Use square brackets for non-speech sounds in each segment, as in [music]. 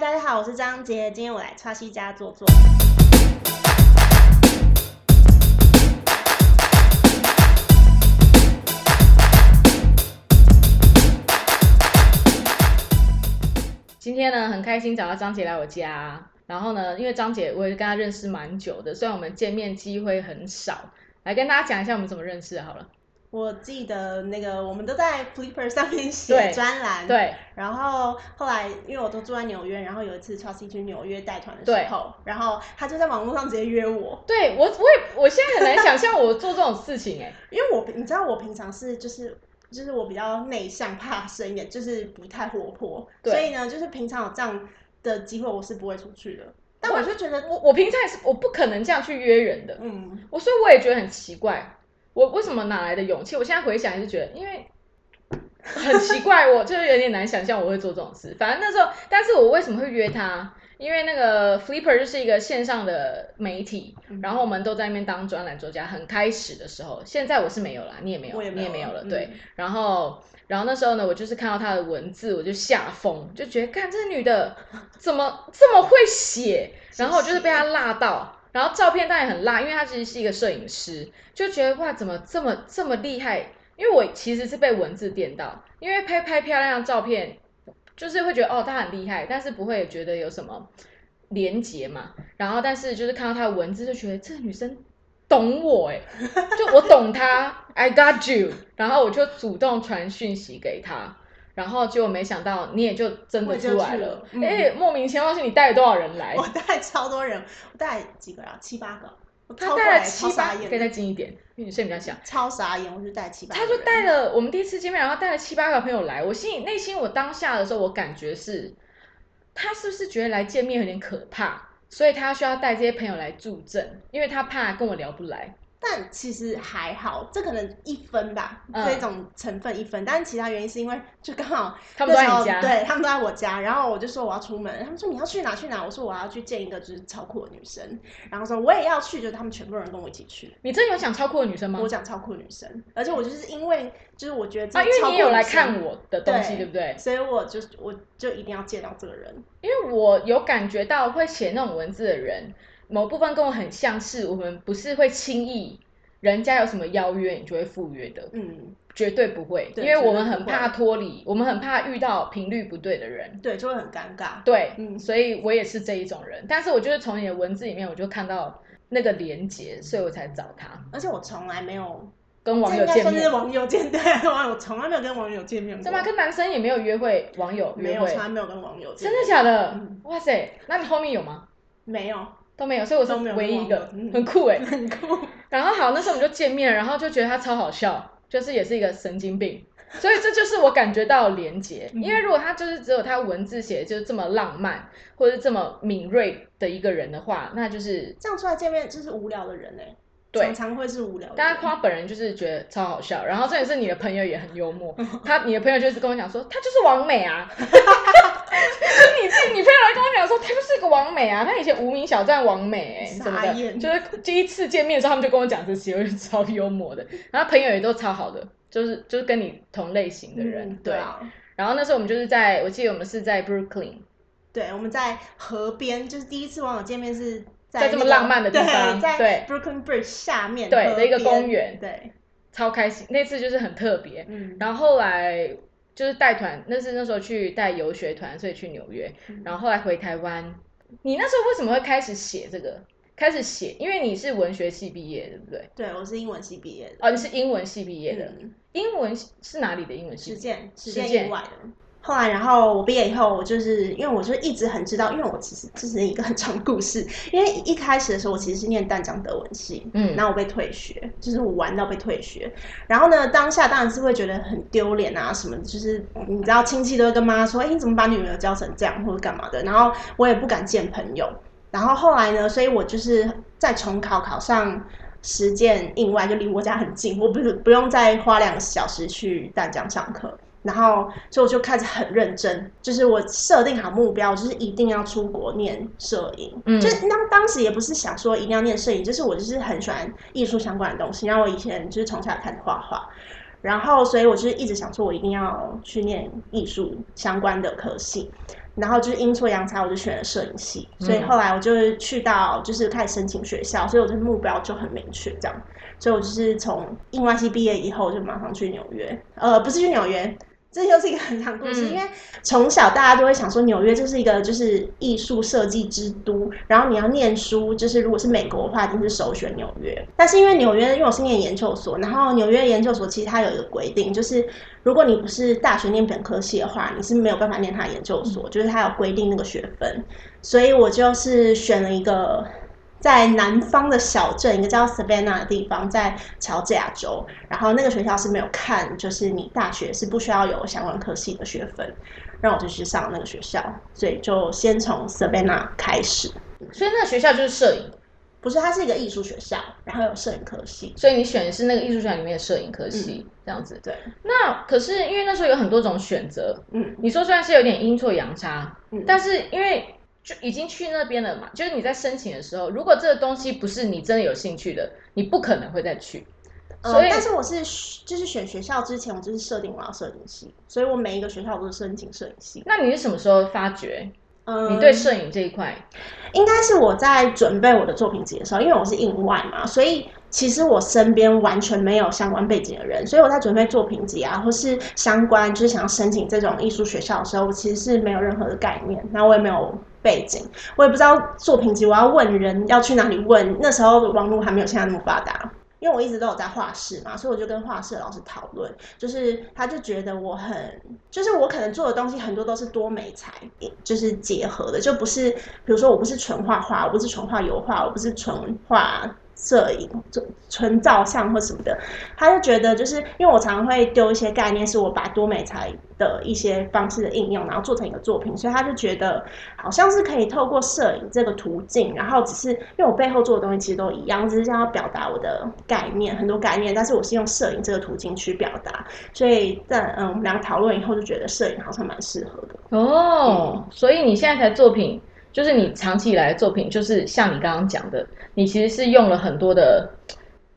大家好，我是张杰，今天我来川西家坐坐。今天呢，很开心找到张杰来我家。然后呢，因为张杰我也跟他认识蛮久的，虽然我们见面机会很少，来跟大家讲一下我们怎么认识的好了。我记得那个我们都在 Flipper 上面写专栏，对。然后后来因为我都住在纽约，然后有一次 Chelsea 去纽约带团的时候，然后他就在网络上直接约我。对我，我也我现在很难想象我做这种事情哎，因为我你知道我平常是就是就是我比较内向怕生一点，就是不太活泼，所以呢，就是平常有这样。的机会我是不会出去的，但我就觉得我我平常也是我不可能这样去约人的，嗯，我所以我也觉得很奇怪，我为什么哪来的勇气？我现在回想也是觉得，因为很奇怪，我就是有点难想象我会做这种事。反正那时候，但是我为什么会约他？因为那个 Flipper 就是一个线上的媒体，然后我们都在那边当专栏作家。很开始的时候，现在我是没有了，你也没有，你也没有了，对。然后。然后那时候呢，我就是看到他的文字，我就吓疯，就觉得看这女的怎么这么会写，然后就是被他辣到，然后照片当然很辣，因为他其实是一个摄影师，就觉得哇，怎么这么这么厉害？因为我其实是被文字电到，因为拍拍漂亮的照片，就是会觉得哦，他很厉害，但是不会觉得有什么连结嘛。然后但是就是看到他的文字，就觉得这个女生。懂我哎，[laughs] 就我懂他，I got you，然后我就主动传讯息给他，然后结果没想到你也就真的出来了，哎，莫名其妙是你带了多少人来？我带超多人，我带几个啊？七八个，他带了七八，可以再近一点，因为你声音比较小。超傻眼，我就带七八。他就带了我们第一次见面，然后带了七八个朋友来，我心里内心我当下的时候，我感觉是，他是不是觉得来见面有点可怕？所以他需要带这些朋友来助阵，因为他怕跟我聊不来。但其实还好，这可能一分吧，这种成分一分。但是其他原因是因为就刚好他们都在你家，对他们都在我家。然后我就说我要出门，他们说你要去哪去哪？我说我要去见一个就是超酷的女生。然后说我也要去，就他们全部人跟我一起去。你真有想超酷的女生吗？我讲超酷的女生，而且我就是因为就是我觉得啊，因为你有来看我的东西，对不对？所以我就我就一定要见到这个人，因为我有感觉到会写那种文字的人，某部分跟我很像是，我们不是会轻易。人家有什么邀约，你就会赴约的。嗯，绝对不会，因为我们很怕脱离，我们很怕遇到频率不对的人，对，就会很尴尬。对，嗯，所以我也是这一种人。但是我就是从你的文字里面，我就看到那个连接，所以我才找他。而且我从来没有跟网友见面，是网友见对网友从来没有跟网友见面过。怎么跟男生也没有约会？网友没有，从来没有跟网友。真的假的？哇塞，那你后面有吗？没有。都没有，所以我是唯一一个，很酷哎，[laughs] 很酷。[laughs] 然后好，那时候我们就见面，然后就觉得他超好笑，就是也是一个神经病，所以这就是我感觉到连接。因为如果他就是只有他文字写就是这么浪漫，或者是这么敏锐的一个人的话，那就是这样出来见面就是无聊的人哎。常常会是无聊，大家夸本人就是觉得超好笑，然后这也是你的朋友也很幽默，[laughs] 他你的朋友就是跟我讲说他就是王美啊，[laughs] 你自己你朋友来跟我讲说他就是一个王美啊，他以前无名小站王美哎，什么的，就是第一次见面的时候他们就跟我讲这些，我就超幽默的，然后朋友也都超好的，就是就是跟你同类型的人，对，然后那时候我们就是在我记得我们是在 Brooklyn，对，我们在河边，就是第一次网友见面是。在这么浪漫的地方，在 Brooklyn Bridge 下面对的一个公园，对，超开心。那次就是很特别，嗯，然后后来就是带团，那是那时候去带游学团，所以去纽约，然后后来回台湾。你那时候为什么会开始写这个？开始写，因为你是文学系毕业，对不对？对，我是英文系毕业的。哦，你是英文系毕业的，英文是哪里的英文系？实践，实践以外的。后来，然后我毕业以后，我就是因为我就一直很知道，因为我其实这是一个很长故事。因为一开始的时候，我其实是念淡江德文系，嗯，然后我被退学，就是我玩到被退学。然后呢，当下当然是会觉得很丢脸啊，什么就是你知道亲戚都会跟妈说，哎，你怎么把女儿教成这样，或者干嘛的？然后我也不敢见朋友。然后后来呢，所以我就是再重考，考上实践应外，就离我家很近，我不不用再花两个小时去淡江上课。然后，所以我就开始很认真，就是我设定好目标，就是一定要出国念摄影。嗯，就当当时也不是想说一定要念摄影，就是我就是很喜欢艺术相关的东西。然后我以前就是从小开始画画，然后所以我就是一直想说，我一定要去念艺术相关的科系。然后就是阴错阳差，我就选了摄影系，所以后来我就去到就是开始申请学校，所以我的目标就很明确，这样，所以我就是从印外系毕业以后就马上去纽约，呃，不是去纽约。这又是一个很长故事，因为从小大家都会想说纽约就是一个就是艺术设计之都，然后你要念书，就是如果是美国的话，一定是首选纽约。但是因为纽约，因为我是念研究所，然后纽约研究所其实它有一个规定，就是如果你不是大学念本科系的话，你是没有办法念它研究所，就是它有规定那个学分，所以我就是选了一个。在南方的小镇，一个叫 Savannah 的地方，在乔治亚州。然后那个学校是没有看，就是你大学是不需要有相关科系的学分，让我就去上那个学校。所以就先从 Savannah 开始。所以那个学校就是摄影，不是？它是一个艺术学校，然后有摄影科系。所以你选的是那个艺术学校里面的摄影科系，这样子。对。那可是因为那时候有很多种选择，嗯，你说虽然是有点阴错阳差，嗯，但是因为。就已经去那边了嘛？就是你在申请的时候，如果这个东西不是你真的有兴趣的，你不可能会再去。所以，但是我是就是选学校之前，我就是设定我要摄影系，所以我每一个学校都是申请摄影系。那你是什么时候发觉？嗯，你对摄影这一块，应该是我在准备我的作品集的时候，因为我是印外嘛，所以其实我身边完全没有相关背景的人，所以我在准备作品集啊，或是相关就是想要申请这种艺术学校的时候，我其实是没有任何的概念，然后我也没有。背景我也不知道作品集，我要问人要去哪里问？那时候网络还没有现在那么发达，因为我一直都有在画室嘛，所以我就跟画室老师讨论，就是他就觉得我很，就是我可能做的东西很多都是多美材，就是结合的，就不是，比如说我不是纯画画，我不是纯画油画，我不是纯画。摄影、纯纯照相或什么的，他就觉得就是因为我常常会丢一些概念，是我把多美材的一些方式的应用，然后做成一个作品，所以他就觉得好像是可以透过摄影这个途径，然后只是因为我背后做的东西其实都一样，只是想要表达我的概念，很多概念，但是我是用摄影这个途径去表达，所以在嗯我们两个讨论以后，就觉得摄影好像蛮适合的。哦，所以你现在才作品。就是你长期以来的作品，就是像你刚刚讲的，你其实是用了很多的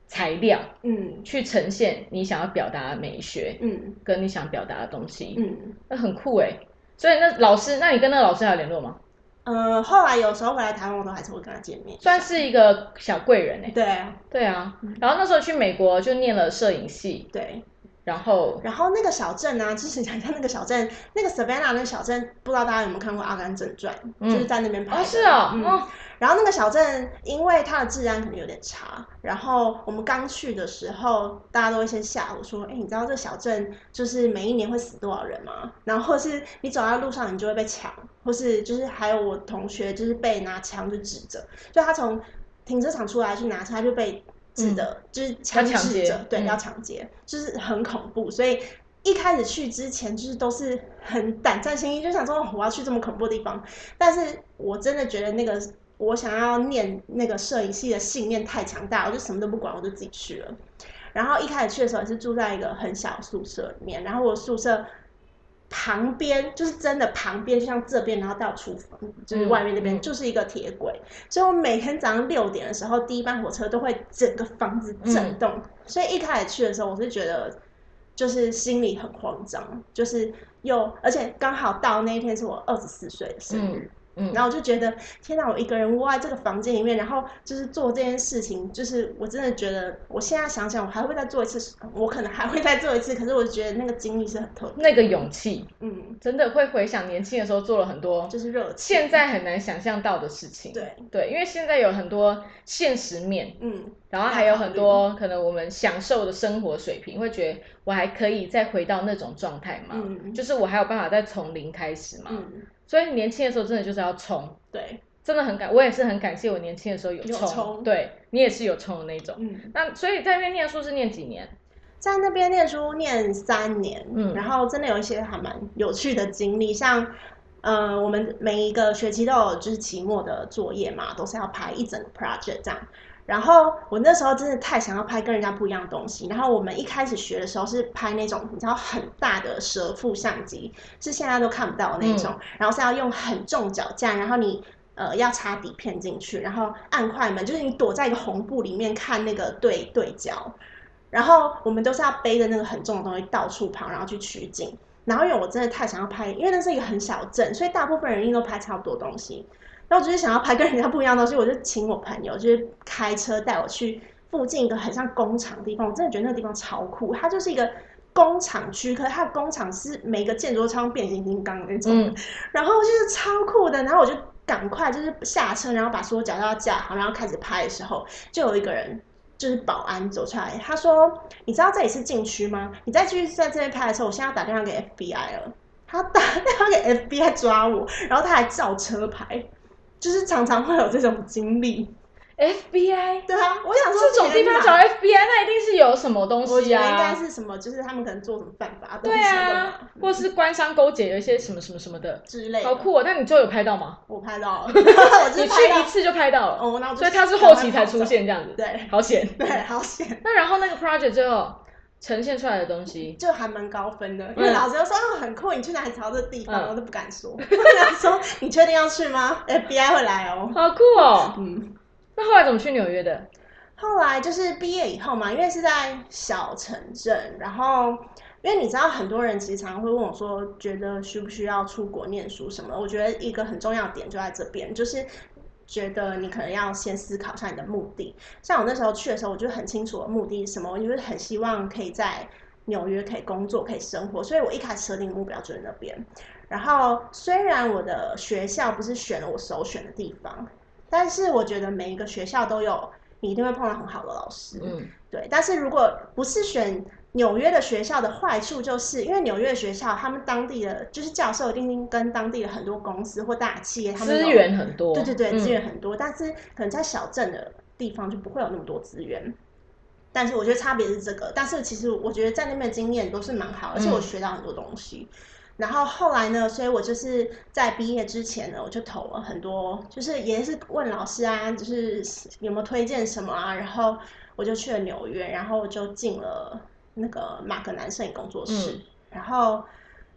材料，嗯，去呈现你想要表达的美学，嗯，跟你想表达的东西，嗯，那很酷哎。所以那老师，那你跟那个老师还有联络吗？呃，后来有时候回来台湾，我都还是会跟他见面，算是一个小贵人哎。对啊，对啊。然后那时候去美国就念了摄影系，对。然后，然后那个小镇呢，就是讲一下那个小镇，[laughs] 那个 Savannah 那个小镇，不知道大家有没有看过《阿甘正传》，就是在那边拍的。是啊，嗯。然后那个小镇，因为它的治安可能有点差，然后我们刚去的时候，大家都会先吓我说：“哎，你知道这小镇就是每一年会死多少人吗？”然后或是你走在路上，你就会被抢，或是就是还有我同学就是被拿枪就指着，就他从停车场出来去拿枪，他就被。指的就是强制者，对，要抢劫，就是很恐怖。所以一开始去之前，就是都是很胆战心惊，就想说我要去这么恐怖的地方。但是我真的觉得那个我想要念那个摄影系的信念太强大，我就什么都不管，我就自己去了。然后一开始去的时候，也是住在一个很小宿舍里面，然后我宿舍。旁边就是真的旁边，就像这边，然后到厨房，就是外面那边就是一个铁轨，所以我每天早上六点的时候，第一班火车都会整个房子震动。所以一开始去的时候，我是觉得就是心里很慌张，就是又而且刚好到那一天是我二十四岁的生日。嗯，然后我就觉得，天哪！我一个人窝在这个房间里面，然后就是做这件事情，就是我真的觉得，我现在想想，我还会再做一次，我可能还会再做一次。可是我觉得那个经历是很特别，那个勇气，嗯，真的会回想年轻的时候做了很多，就是热，现在很难想象到的事情。对对，因为现在有很多现实面，嗯，然后还有很多可能我们享受的生活水平，会觉得我还可以再回到那种状态吗？嗯，就是我还有办法再从零开始吗？嗯。所以年轻的时候真的就是要冲，对，真的很感，我也是很感谢我年轻的时候有冲，对你也是有冲的那种。嗯，那所以在那边念书是念几年？在那边念书念三年，嗯，然后真的有一些还蛮有趣的经历，像，呃，我们每一个学期都有就是期末的作业嘛，都是要拍一整个 project 这样。然后我那时候真的太想要拍跟人家不一样的东西。然后我们一开始学的时候是拍那种你知道很大的蛇腹相机，是现在都看不到的那种。然后是要用很重脚架，然后你呃要插底片进去，然后按快门，就是你躲在一个红布里面看那个对对焦。然后我们都是要背着那个很重的东西到处跑，然后去取景。然后因为我真的太想要拍，因为那是一个很小镇，所以大部分人应都拍差不多东西。然后我就是想要拍跟人家不一样的东西，我就请我朋友就是开车带我去附近一个很像工厂的地方。我真的觉得那个地方超酷，它就是一个工厂区，可是它的工厂是每个建筑都像变形金刚那种，[laughs] 然后就是超酷的。然后我就赶快就是下车，然后把所有脚都要架好，然后开始拍的时候，就有一个人就是保安走出来，他说：“你知道这里是禁区吗？你再继续在这边拍的时候，我现在要打电话给 FBI 了。”他打电话给 FBI 抓我，然后他还照车牌。就是常常会有这种经历，FBI 对啊，我想说这种地方找 FBI，那一定是有什么东西啊？我觉得应该是什么，就是他们可能做什么犯法的对啊，或是官商勾结，有一些什么什么什么的之类。好酷哦！那你最后有拍到吗？我拍到了，[laughs] [laughs] 你去一次就拍到了哦，那所以他是后期才出现这样子，对，好险，对，好险。那然后那个 project 最后。呈现出来的东西就还蛮高分的，因为老师都说很酷，你去哪里找这地方，我都不敢说。他说你确定要去吗？FBI 会来哦，好酷哦。嗯，那后来怎么去纽约的？后来就是毕业以后嘛，因为是在小城镇，然后因为你知道很多人其实常常会问我说，觉得需不需要出国念书什么？我觉得一个很重要的点就在这边，就是。觉得你可能要先思考一下你的目的。像我那时候去的时候，我就很清楚我目的是什么，我就是很希望可以在纽约可以工作、可以生活，所以我一开始设定目标就在那边。然后虽然我的学校不是选了我首选的地方，但是我觉得每一个学校都有你一定会碰到很好的老师。嗯，对。但是如果不是选。纽约的学校的坏处就是，因为纽约学校他们当地的就是教授一定跟当地的很多公司或大企业，他们资源很多，对对对，资源很多。但是可能在小镇的地方就不会有那么多资源。但是我觉得差别是这个。但是其实我觉得在那边的经验都是蛮好，而且我学到很多东西。然后后来呢，所以我就是在毕业之前呢，我就投了很多，就是也是问老师啊，就是有没有推荐什么啊。然后我就去了纽约，然后就进了。那个马格南摄影工作室，然后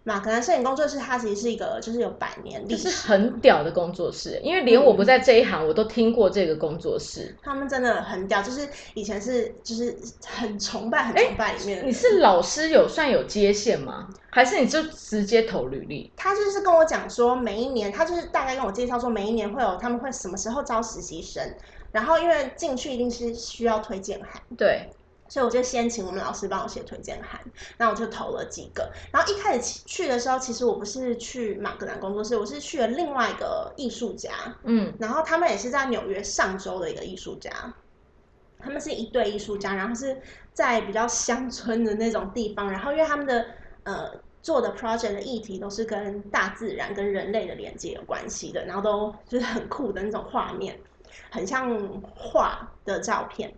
马格南摄影工作室，它其实是一个就是有百年历史，很屌的工作室。因为连我不在这一行，我都听过这个工作室。他们真的很屌，就是以前是就是很崇拜、很崇拜里面。你是老师有算有接线吗？还是你就直接投履历？他就是跟我讲说，每一年他就是大概跟我介绍说，每一年会有他们会什么时候招实习生，然后因为进去一定是需要推荐函。对。所以我就先请我们老师帮我写推荐函，那我就投了几个。然后一开始去的时候，其实我不是去马格南工作室，我是去了另外一个艺术家，嗯，然后他们也是在纽约上周的一个艺术家，他们是一对艺术家，然后是在比较乡村的那种地方，然后因为他们的呃做的 project 的议题都是跟大自然跟人类的连接有关系的，然后都就是很酷的那种画面，很像画的照片。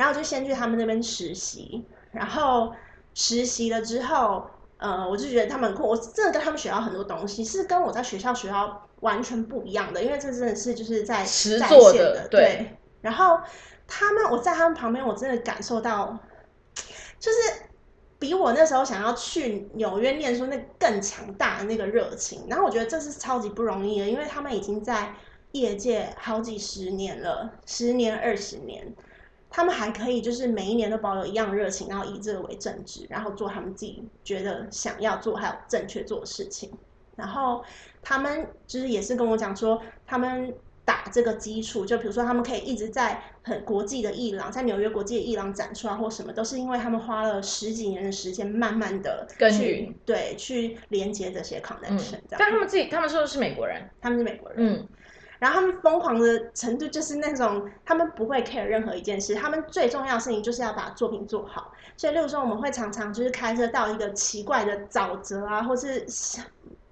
然后就先去他们那边实习，然后实习了之后，呃，我就觉得他们很酷，我真的跟他们学到很多东西，是跟我在学校学到完全不一样的，因为这真的是就是在实做的，对。然后他们，我在他们旁边，我真的感受到，就是比我那时候想要去纽约念书那更强大的那个热情。然后我觉得这是超级不容易的，因为他们已经在业界好几十年了，十年、二十年。他们还可以，就是每一年都保有一样热情，然后以这个为正职，然后做他们自己觉得想要做还有正确做的事情。然后他们就是也是跟我讲说，他们打这个基础，就比如说他们可以一直在很国际的艺廊，在纽约国际的艺廊展出啊，或什么，都是因为他们花了十几年的时间，慢慢的去对去连接这些 connection。但他们自己，他们说的是美国人，他们是美国人，嗯。然后他们疯狂的程度就是那种，他们不会 care 任何一件事，他们最重要的事情就是要把作品做好。所以，例如说，我们会常常就是开车到一个奇怪的沼泽啊，或是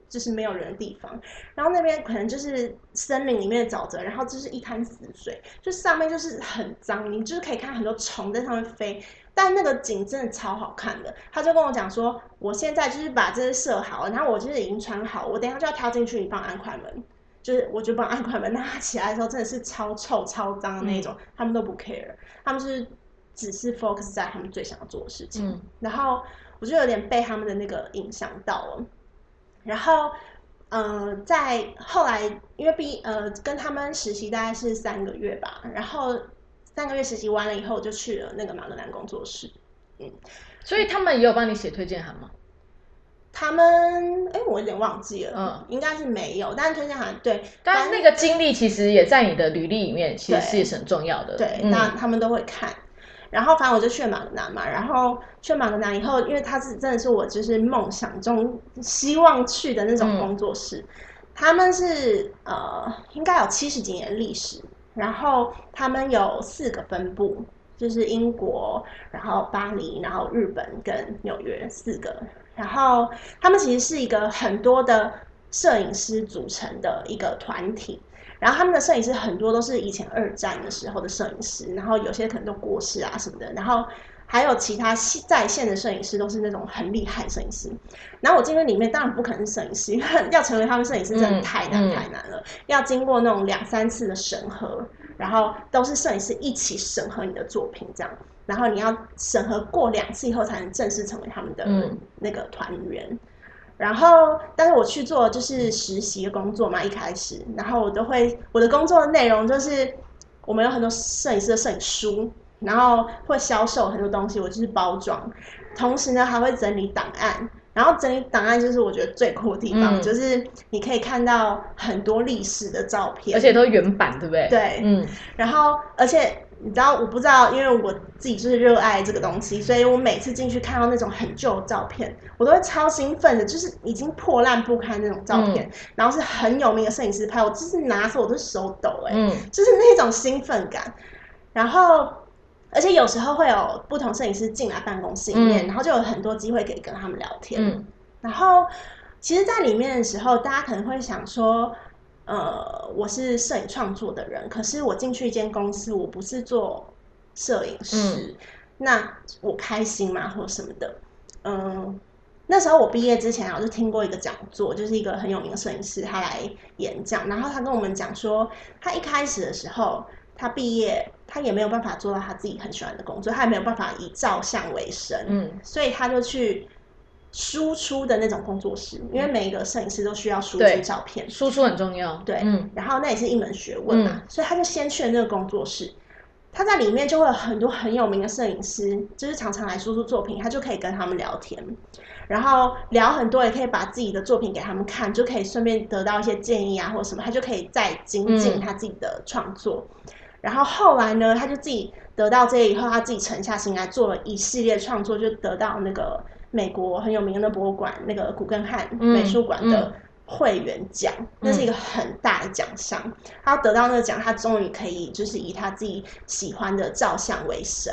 就是没有人的地方，然后那边可能就是森林里面的沼泽，然后就是一滩死水，就上面就是很脏，你就是可以看很多虫在上面飞，但那个景真的超好看的。他就跟我讲说，我现在就是把这些设好了，然后我就是已经穿好，我等下就要跳进去，你帮安快门。就是我就帮按快门，拿起来的时候真的是超臭超脏的那种，他们都不 care，他们是只是 focus 在他们最想要做的事情。然后我就有点被他们的那个影响到了。然后，呃，在后来因为毕呃跟他们实习大概是三个月吧，然后三个月实习完了以后，我就去了那个马格南工作室。嗯，所以他们也有帮你写推荐函吗？他们哎，我有点忘记了，嗯，应该是没有，但是推荐函对，但是那个经历其实也在你的履历里面，其实是很重要的。对，那他们都会看。然后反正我就去了马格南嘛，然后去了马格南以后，因为他是真的是我就是梦想中希望去的那种工作室，他们是呃应该有七十几年历史，然后他们有四个分部，就是英国，然后巴黎，然后日本跟纽约四个，然后他们其实是一个很多的摄影师组成的一个团体。然后他们的摄影师很多都是以前二战的时候的摄影师，然后有些可能都过世啊什么的。然后还有其他在线的摄影师都是那种很厉害的摄影师。然后我进入里面当然不可能是摄影师，因为要成为他们摄影师真的太难太难了，要经过那种两三次的审核，然后都是摄影师一起审核你的作品这样。然后你要审核过两次以后才能正式成为他们的那个团员。然后，但是我去做就是实习的工作嘛，一开始，然后我都会我的工作的内容就是，我们有很多摄影师的摄影书，然后会销售很多东西，我就是包装，同时呢还会整理档案，然后整理档案就是我觉得最酷的地方，就是你可以看到很多历史的照片，而且都原版，对不对？对，嗯，然后而且。你知道我不知道，因为我自己就是热爱这个东西，所以我每次进去看到那种很旧的照片，我都会超兴奋的，就是已经破烂不堪那种照片，然后是很有名的摄影师拍，我就是拿手我都手抖哎，就是那种兴奋感。然后，而且有时候会有不同摄影师进来办公室里面，然后就有很多机会可以跟他们聊天。然后，其实，在里面的时候，大家可能会想说。呃，我是摄影创作的人，可是我进去一间公司，我不是做摄影师，那我开心吗，或什么的？嗯，那时候我毕业之前，我就听过一个讲座，就是一个很有名的摄影师，他来演讲，然后他跟我们讲说，他一开始的时候，他毕业，他也没有办法做到他自己很喜欢的工作，他也没有办法以照相为生，嗯，所以他就去。输出的那种工作室，因为每一个摄影师都需要输出照片，输出很重要。对，嗯，然后那也是一门学问嘛，所以他就先去了那个工作室，他在里面就会有很多很有名的摄影师，就是常常来输出作品，他就可以跟他们聊天，然后聊很多，也可以把自己的作品给他们看，就可以顺便得到一些建议啊，或者什么，他就可以再精进他自己的创作。然后后来呢，他就自己得到这些以后，他自己沉下心来做了一系列创作，就得到那个。美国很有名的博物馆，那个古根汉美术馆的会员奖，那是一个很大的奖项。他得到那个奖，他终于可以就是以他自己喜欢的照相为生。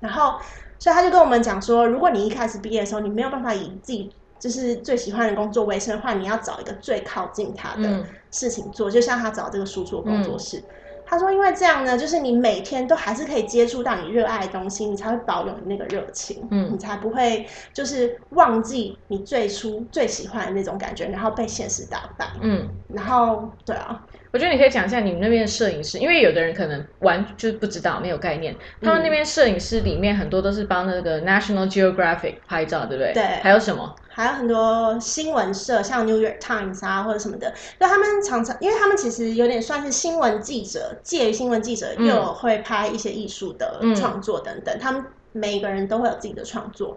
然后，所以他就跟我们讲说，如果你一开始毕业的时候，你没有办法以自己就是最喜欢的工作为生的话，你要找一个最靠近他的事情做，就像他找这个输出工作室。他说：“因为这样呢，就是你每天都还是可以接触到你热爱的东西，你才会保有那个热情，嗯，你才不会就是忘记你最初最喜欢的那种感觉，然后被现实打败，嗯，然后对啊，我觉得你可以讲一下你们那边的摄影师，因为有的人可能完就是不知道，没有概念，他们那边摄影师里面很多都是帮那个 National Geographic 拍照，对不对？对，还有什么？”还有很多新闻社，像 New York Times 啊，或者什么的，就他们常常，因为他们其实有点算是新闻记者，介于新闻记者，又会拍一些艺术的创作等等。他们每一个人都会有自己的创作，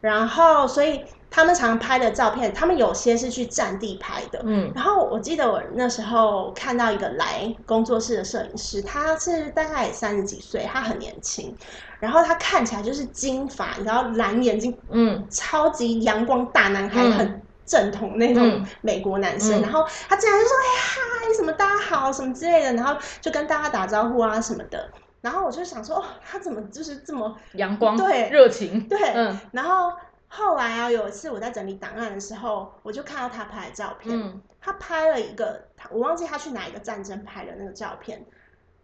然后所以他们常拍的照片，他们有些是去战地拍的。嗯，然后我记得我那时候看到一个来工作室的摄影师，他是大概三十几岁，他很年轻。然后他看起来就是金发，然后蓝眼睛，嗯，超级阳光大男孩，很正统那种美国男生。然后他竟然就说：“哎嗨，什么大家好，什么之类的。”然后就跟大家打招呼啊什么的。然后我就想说：“哦，他怎么就是这么阳光？对，热情，对。”嗯。然后后来啊，有一次我在整理档案的时候，我就看到他拍的照片。他拍了一个，我忘记他去哪一个战争拍的那个照片。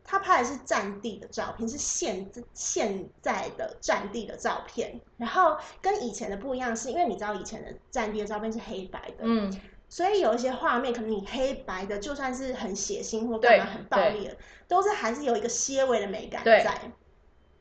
他拍的是战地的照片，是现现在的战地的照片。然后跟以前的不一样，是因为你知道以前的战地的照片是黑白的，嗯，所以有一些画面可能你黑白的，就算是很血腥或干嘛很暴力的，都是还是有一个些微的美感在。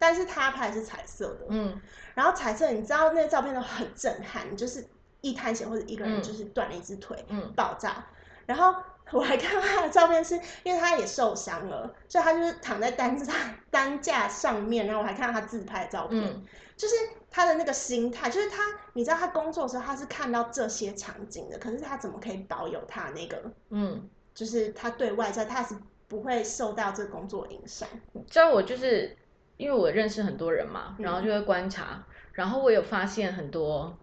但是他拍的是彩色的，嗯，然后彩色你知道那个照片都很震撼，就是一滩血或者一个人就是断了一只腿，嗯，爆炸，然后。我还看到他的照片，是因为他也受伤了，所以他就是躺在担架 [laughs] 担架上面，然后我还看到他自拍的照片，就是他的那个心态，就是他，你知道他工作的时候他是看到这些场景的，可是他怎么可以保有他那个，嗯，就是他对外在他是不会受到这个工作影响。知道我就是因为我认识很多人嘛，然后就会观察，然后我有发现很多。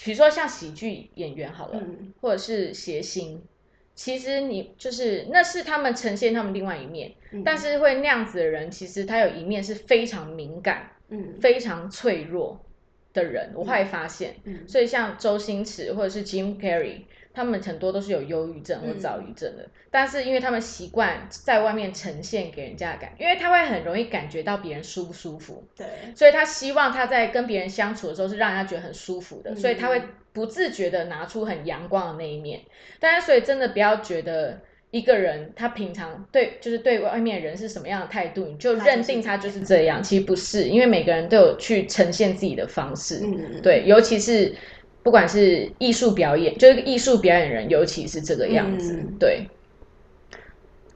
比如说像喜剧演员好了，或者是谐星，其实你就是那是他们呈现他们另外一面，但是会那样子的人，其实他有一面是非常敏感，嗯，非常脆弱的人，我会发现，所以像周星驰或者是 Jim Carrey。他们很多都是有忧郁症或躁郁症的，但是因为他们习惯在外面呈现给人家的感，因为他会很容易感觉到别人舒不舒服，对，所以他希望他在跟别人相处的时候是让人家觉得很舒服的，所以他会不自觉的拿出很阳光的那一面。但是，所以真的不要觉得一个人他平常对就是对外面人是什么样的态度，你就认定他就是这样，其实不是，因为每个人都有去呈现自己的方式，嗯，对，尤其是。不管是艺术表演，就是艺术表演人，尤其是这个样子，对。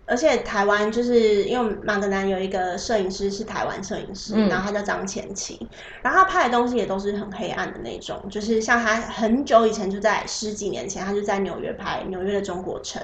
而且台湾就是因为马格南有一个摄影师是台湾摄影师，然后他叫张前琪，然后他拍的东西也都是很黑暗的那种，就是像他很久以前就在十几年前，他就在纽约拍纽约的中国城。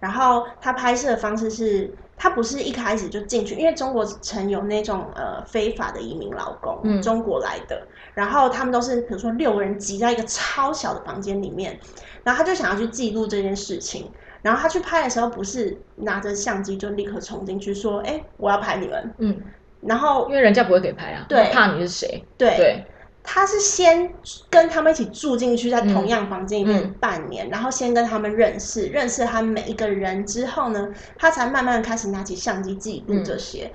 然后他拍摄的方式是，他不是一开始就进去，因为中国曾有那种呃非法的移民劳工，中国来的，然后他们都是比如说六个人挤在一个超小的房间里面，然后他就想要去记录这件事情，然后他去拍的时候不是拿着相机就立刻冲进去说，哎，我要拍你们，嗯，然后因为人家不会给拍啊，对，怕你是谁，对。他是先跟他们一起住进去，在同样房间里面半年，然后先跟他们认识，认识他们每一个人之后呢，他才慢慢开始拿起相机记录这些。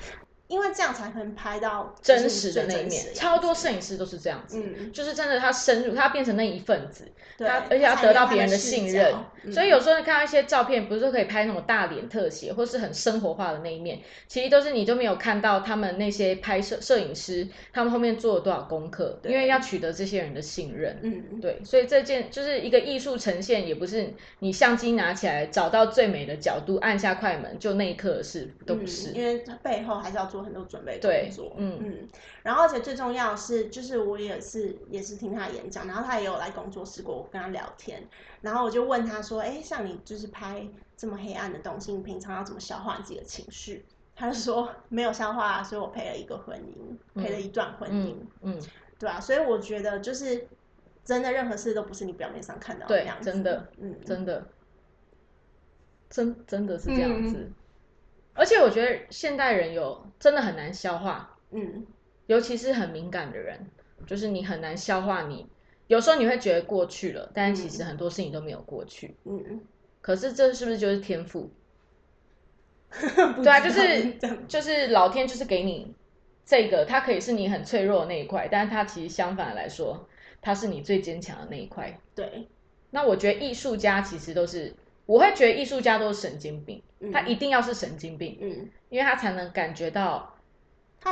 因为这样才能拍到真实的那一面，超多摄影师都是这样子，就是真的他深入，他变成那一份子，他而且要得到别人的信任，所以有时候你看到一些照片，不是说可以拍那种大脸特写，或是很生活化的那一面，其实都是你都没有看到他们那些拍摄摄影师他们后面做了多少功课，因为要取得这些人的信任，嗯，对，所以这件就是一个艺术呈现，也不是你相机拿起来找到最美的角度按下快门就那一刻的事，都不是，因为背后还是要做。很多准备工作，嗯嗯，然后而且最重要是，就是我也是也是听他演讲，然后他也有来工作室过，我跟他聊天，然后我就问他说，哎，像你就是拍这么黑暗的东西，你平常要怎么消化自己的情绪？他就说没有消化，所以我陪了一个婚姻，陪了一段婚姻，嗯，对啊，所以我觉得就是真的任何事都不是你表面上看到的样子，真的，嗯，真的，真真的是这样子。而且我觉得现代人有真的很难消化，嗯，尤其是很敏感的人，就是你很难消化。你有时候你会觉得过去了，但是其实很多事情都没有过去，嗯。可是这是不是就是天赋？[laughs] 对啊，就是就是老天就是给你这个，它可以是你很脆弱的那一块，但是它其实相反来说，它是你最坚强的那一块。对。那我觉得艺术家其实都是。我会觉得艺术家都是神经病，他一定要是神经病，嗯，因为他才能感觉到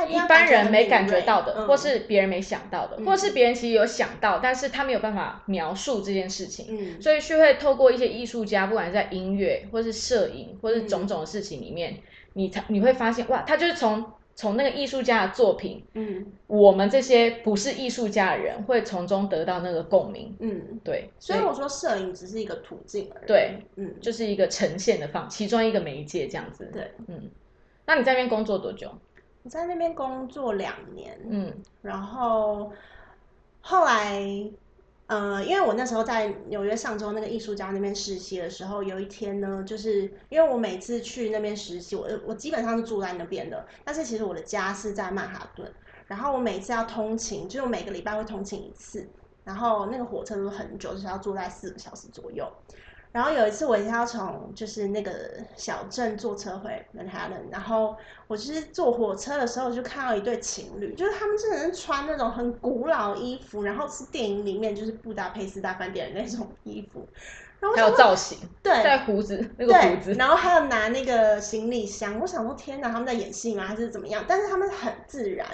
一般人没感觉到的，或是别人没想到的，或是别人其实有想到，但是他没有办法描述这件事情，嗯，所以是会透过一些艺术家，不管是在音乐，或是摄影，或是种种的事情里面，你才你会发现，哇，他就是从。从那个艺术家的作品，嗯，我们这些不是艺术家的人会从中得到那个共鸣，嗯，对。所以我说摄影只是一个途径而已，对，嗯，就是一个呈现的方，其中一个媒介这样子，对，嗯。那你在那边工作多久？我在那边工作两年，嗯，然后后来。呃，因为我那时候在纽约上周那个艺术家那边实习的时候，有一天呢，就是因为我每次去那边实习，我我基本上是住在那边的，但是其实我的家是在曼哈顿，然后我每次要通勤，就每个礼拜会通勤一次，然后那个火车都很久，就是要坐在四个小时左右。然后有一次，我要从就是那个小镇坐车回曼哈顿，然后我就是坐火车的时候，就看到一对情侣，就是他们真的是穿那种很古老衣服，然后是电影里面就是布达佩斯大饭店的那种衣服，然后还有造型，对，在胡子那个胡子，然后还有拿那个行李箱，我想说天哪，他们在演戏吗？还是怎么样？但是他们很自然。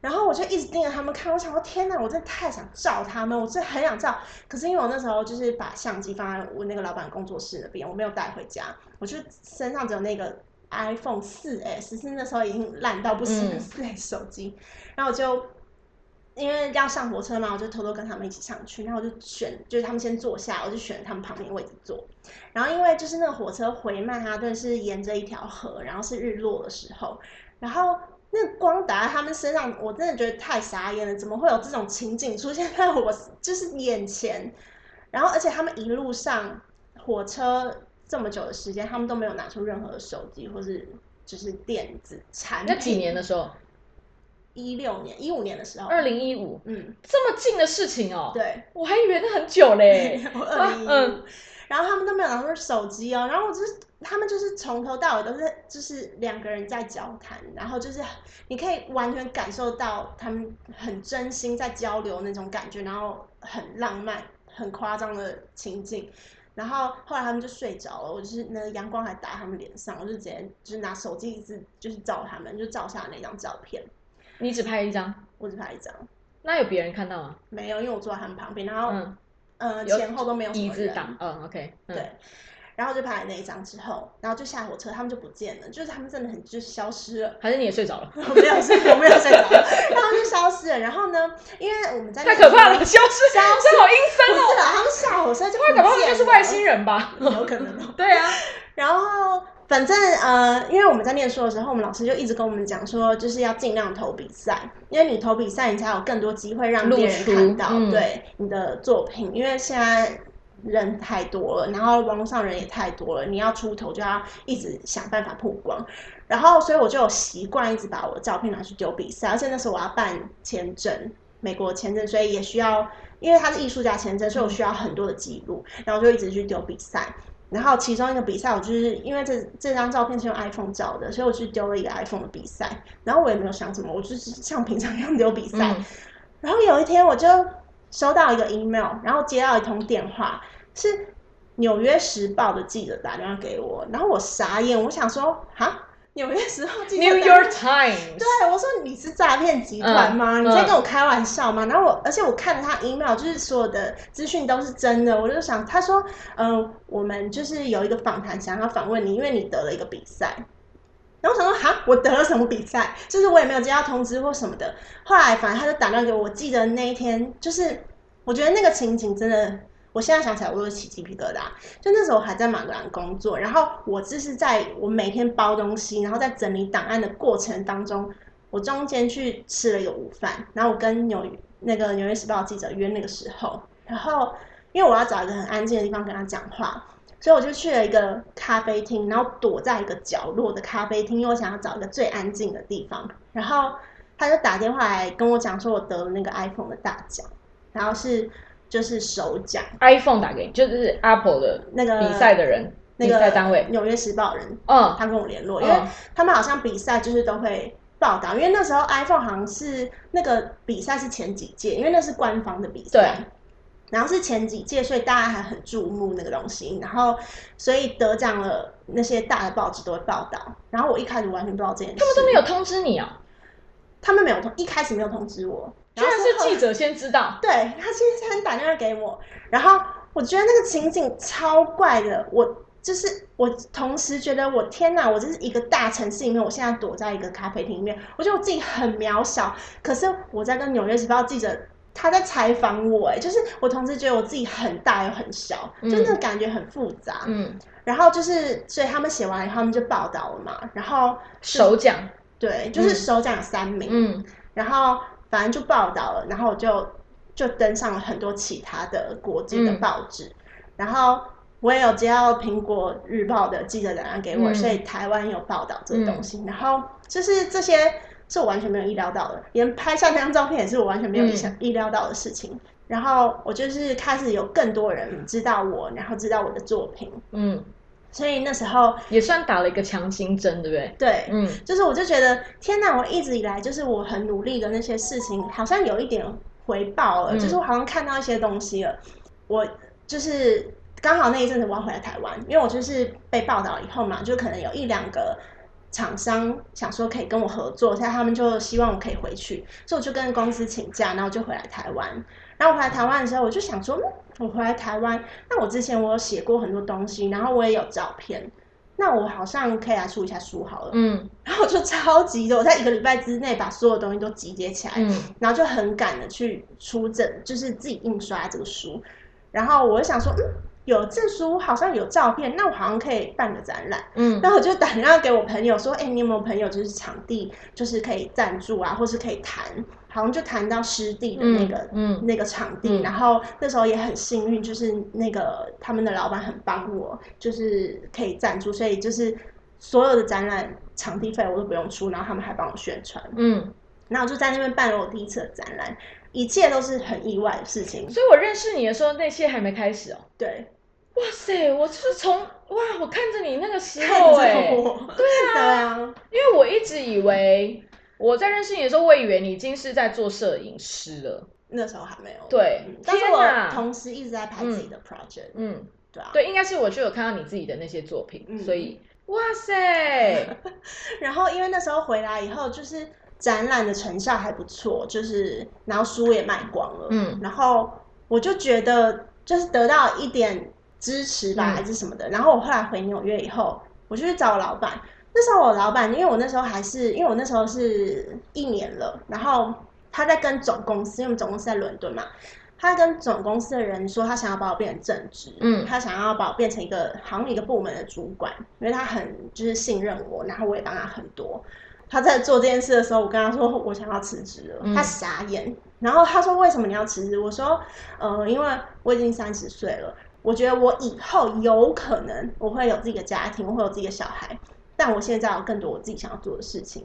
然后我就一直盯着他们看，我想说天哪，我真的太想照他们，我真的很想照。可是因为我那时候就是把相机放在我那个老板工作室那边，我没有带回家，我就身上只有那个 iPhone 四 S，是那时候已经烂到不行的四 S 手机。然后我就因为要上火车嘛，我就偷偷跟他们一起上去。然后我就选，就是他们先坐下，我就选他们旁边位置坐。然后因为就是那个火车回曼哈顿是沿着一条河，然后是日落的时候，然后。那光打在他们身上，我真的觉得太傻眼了。怎么会有这种情景出现在我 [laughs] 就是眼前？然后，而且他们一路上火车这么久的时间，他们都没有拿出任何手机或是就是电子产品。那几年的时候？一六年、一五年的时候。二零一五，嗯，这么近的事情哦。对，我还以为那很久嘞。[laughs] 二零一五，然后他们都没有拿出手机哦，然后我就是。他们就是从头到尾都是就是两个人在交谈，然后就是你可以完全感受到他们很真心在交流那种感觉，然后很浪漫、很夸张的情景。然后后来他们就睡着了，我就是那个阳光还打他们脸上，我就直接就是拿手机一直就是照他们，就照下那张照片。你只拍一张？我只拍一张。那有别人看到吗？没有，因为我坐在他们旁边，然后嗯，前后都没有椅子挡。嗯，OK，对。然后就拍了那一张之后，然后就下火车，他们就不见了，就是他们真的很就是消失了。还是你也睡着了？我 [laughs] 没有睡，我没有睡着，然后就消失了。然后呢，因为我们在太可怕了，消失，消失，好阴森哦。他们下火车就会搞不好就是外星人吧？有可能。对啊，然后反正呃，因为我们在念书的时候，我们老师就一直跟我们讲说，就是要尽量投比赛，因为你投比赛，你才有更多机会让别人看到对你的作品，因为现在。人太多了，然后网络上人也太多了，你要出头就要一直想办法曝光，然后所以我就有习惯一直把我的照片拿去丢比赛，而且那时候我要办签证，美国签证，所以也需要，因为他是艺术家签证，所以我需要很多的记录，然后就一直去丢比赛，然后其中一个比赛我就是因为这这张照片是用 iPhone 照的，所以我去丢了一个 iPhone 的比赛，然后我也没有想什么，我就是像平常一样丢比赛，然后有一天我就。收到一个 email，然后接到一通电话，是《纽约时报》的记者打电话给我，然后我傻眼，我想说，哈，《纽约时候》记者，New York Times，对，我说你是诈骗集团吗？你在跟我开玩笑吗？然后我，而且我看了他 email，就是所有的资讯都是真的，我就想，他说，嗯，我们就是有一个访谈想要访问你，因为你得了一个比赛。然后我想说，哈，我得了什么比赛？就是我也没有接到通知或什么的。后来反正他就打电话给我，我记得那一天，就是我觉得那个情景真的，我现在想起来我都起鸡皮疙瘩。就那时候我还在马格兰工作，然后我就是在我每天包东西，然后在整理档案的过程当中，我中间去吃了一个午饭，然后我跟纽那个纽约时报记者约那个时候，然后因为我要找一个很安静的地方跟他讲话。所以我就去了一个咖啡厅，然后躲在一个角落的咖啡厅，因为我想要找一个最安静的地方。然后他就打电话来跟我讲，说我得了那个 iPhone 的大奖，然后是就是首奖。iPhone 打给你，就是 Apple 的那个比赛的人，那个单位，纽约时报人。嗯，他跟我联络，因为他们好像比赛就是都会报道，因为那时候 iPhone 好像是那个比赛是前几届，因为那是官方的比赛。对然后是前几届，所以大家还很注目那个东西。然后，所以得奖了，那些大的报纸都会报道。然后我一开始完全不知道这件事，他们都没有通知你啊？他们没有通，一开始没有通知我，居然是记者先知道。对他先先打电话给我，然后我觉得那个情景超怪的。我就是我同时觉得我天哪，我这是一个大城市里面，我现在躲在一个咖啡厅里面，我觉得我自己很渺小。可是我在跟《纽约时报》记者。他在采访我，哎，就是我同时觉得我自己很大又很小，就那个感觉很复杂。嗯，然后就是，所以他们写完以后，他们就报道了嘛。然后首奖，对，就是首奖三名。嗯，然后反正就报道了，然后就就登上了很多其他的国际的报纸。然后我也有接到苹果日报的记者打电话给我，所以台湾有报道这个东西。然后就是这些。是我完全没有意料到的，连拍下那张照片也是我完全没有意想意料到的事情。然后我就是开始有更多人知道我，然后知道我的作品。嗯，所以那时候也算打了一个强心针，对不对？对，嗯，就是我就觉得天哪，我一直以来就是我很努力的那些事情，好像有一点回报了，就是我好像看到一些东西了。我就是刚好那一阵子我要回来台湾，因为我就是被报道以后嘛，就可能有一两个。厂商想说可以跟我合作，所以他们就希望我可以回去，所以我就跟公司请假，然后就回来台湾。然后我回来台湾的时候，我就想说，我回来台湾，那我之前我有写过很多东西，然后我也有照片。那我好像可以来出一下书好了，嗯，然后我就超级的，我在一个礼拜之内把所有东西都集结起来，嗯，然后就很赶的去出证，就是自己印刷这个书，然后我就想说，嗯，有这书好像有照片，那我好像可以办个展览，嗯，然后我就打电话给我朋友说，哎，你有没有朋友就是场地就是可以赞助啊，或是可以谈。好像就谈到湿地的那个那个场地，然后那时候也很幸运，就是那个他们的老板很帮我，就是可以赞助，所以就是所有的展览场地费我都不用出，然后他们还帮我宣传。嗯，然后就在那边办了我第一次的展览，一切都是很意外的事情。所以我认识你的时候，那些还没开始哦。对，哇塞，我是从哇，我看着你那个时候哎，[laughs] 对啊，因为我一直以为。我在认识你的时候，我以为你已经是在做摄影师了。那时候还没有。对，但是我同时一直在拍自己的 project。嗯，对啊。对，应该是我就有看到你自己的那些作品，所以哇塞。[laughs] 然后因为那时候回来以后，就是展览的成效还不错，就是然后书也卖光了。嗯。然后我就觉得就是得到一点支持吧，还是什么的。然后我后来回纽约以后，我就去找老板。那时候我老板，因为我那时候还是，因为我那时候是一年了，然后他在跟总公司，因为我们总公司在伦敦嘛，他跟总公司的人说，他想要把我变成正职，嗯，他想要把我变成一个行里一个部门的主管，因为他很就是信任我，然后我也帮他很多。他在做这件事的时候，我跟他说我想要辞职了，他傻眼，然后他说为什么你要辞职？我说，呃，因为我已经三十岁了，我觉得我以后有可能我会有自己的家庭，我会有自己的小孩。但我现在有更多我自己想要做的事情，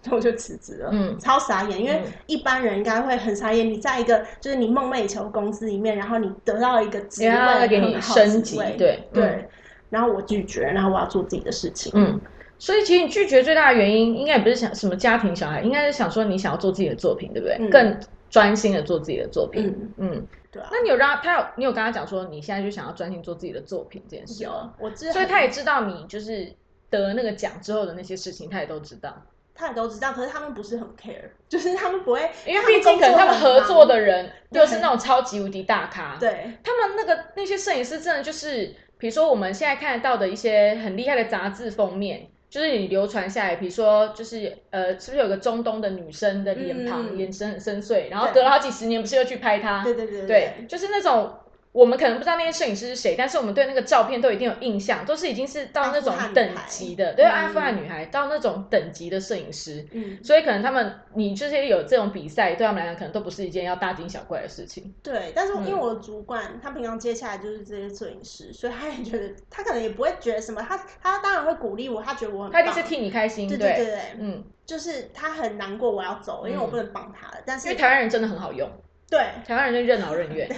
所以我就辞职了。嗯，超傻眼，因为一般人应该会很傻眼。你在一个就是你梦寐以求的公司里面，然后你得到一个职位给你升级，对对。然后我拒绝，然后我要做自己的事情。嗯，所以其实你拒绝最大的原因，应该也不是想什么家庭小孩，应该是想说你想要做自己的作品，对不对？更专心的做自己的作品。嗯嗯，对啊。那你有让他有你有跟他讲说你现在就想要专心做自己的作品这件事有，我知，所以他也知道你就是。得那个奖之后的那些事情，他也都知道，他也都知道。可是他们不是很 care，就是他们不会，因为毕竟可能他们合作的人又是那种超级无敌大咖。对，他们那个那些摄影师真的就是，比如说我们现在看得到的一些很厉害的杂志封面，就是你流传下来，比如说就是呃，是不是有个中东的女生的脸庞，眼神很深邃，然后隔了好几十年，不是又去拍她？对对对对，就是那种。我们可能不知道那些摄影师是谁，但是我们对那个照片都一定有印象，都是已经是到那种等级的，对阿富汗女孩到那种等级的摄影师，嗯，所以可能他们你这些有这种比赛，对他们来讲可能都不是一件要大惊小怪的事情。对，但是因为我的主管他平常接下来就是这些摄影师，所以他也觉得他可能也不会觉得什么，他他当然会鼓励我，他觉得我很，他一定是替你开心，对对对，嗯，就是他很难过我要走，因为我不能帮他了，但是因为台湾人真的很好用。对，台湾人就任劳任怨。[laughs] 对，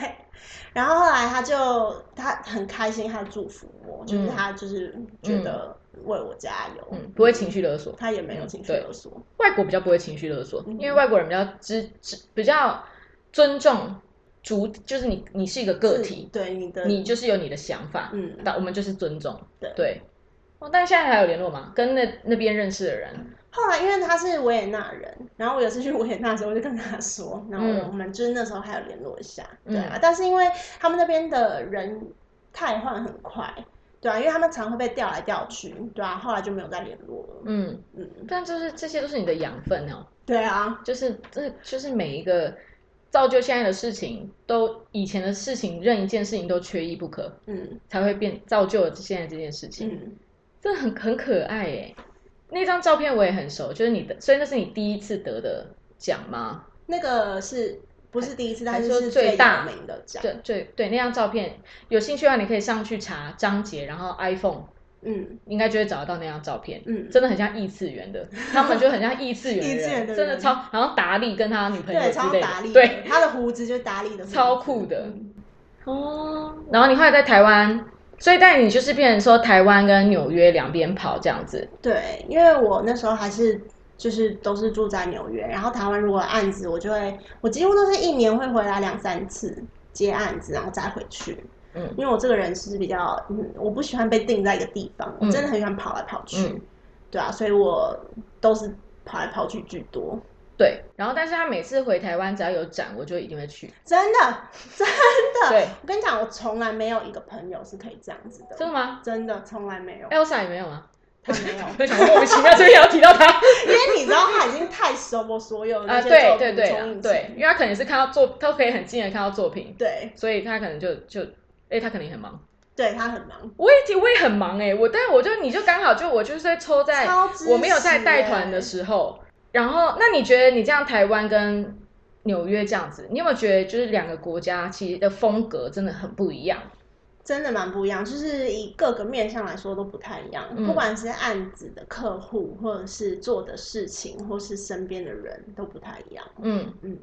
然后后来他就他很开心，他祝福我，就是他就是觉得为我加油，嗯，不会情绪勒索，他也没有情绪勒索。外国比较不会情绪勒索，因为外国人比较支支比较尊重主，就是你你是一个个体，对你的你就是有你的想法，嗯，但我们就是尊重，对对。哦，但现在还有联络吗？跟那那边认识的人？后来，因为他是维也纳人，然后我有次去维也纳的时候，我就跟他说，然后我们就是那时候还有联络一下，对啊。但是因为他们那边的人太换很快，对啊，因为他们常会被调来调去，对啊。后来就没有再联络了。嗯嗯。但就是这些都是你的养分哦。对啊，就是这就是每一个造就现在的事情，都以前的事情，任一件事情都缺一不可，嗯，才会变造就了现在这件事情。嗯，这很很可爱哎。那张照片我也很熟，就是你的，所以那是你第一次得的奖吗？那个是不是第一次？但是是最大名的奖。对对对，那张照片有兴趣的话，你可以上去查张杰，然后 iPhone，嗯，应该就会找得到那张照片。嗯，真的很像异次元的，[laughs] 他们就很像异次元的人，真的超。然后达利跟他女朋友之类的，对，他的胡子就是达利的，超酷的。哦，然后你后来在台湾。所以但你就是变成说台湾跟纽约两边跑这样子。对，因为我那时候还是就是都是住在纽约，然后台湾如果案子，我就会我几乎都是一年会回来两三次接案子，然后再回去。嗯，因为我这个人是比较，嗯，我不喜欢被定在一个地方，我真的很喜欢跑来跑去。对啊，所以我都是跑来跑去居多。对，然后但是他每次回台湾，只要有展，我就一定会去。真的，[laughs] 真的。对，我跟你讲，我从来没有一个朋友是可以这样子的。真的吗？真的，从来没有。Elsa 也没有吗？他没有。为什么莫名其妙这边要提到他？[laughs] 因为你知道他已经太熟我所有啊，对对对对，因为他可能是看到作，他可以很近的看到作品，对，所以他可能就就，哎，他肯定很忙。对他很忙，我也我也很忙哎，我但我就你就刚好就我就是在抽在我没有在带团的时候。然后，那你觉得你这样台湾跟纽约这样子，你有没有觉得就是两个国家其实的风格真的很不一样？真的蛮不一样，就是以各个面向来说都不太一样。不管是案子的客户，或者是做的事情，或是身边的人都不太一样。嗯嗯。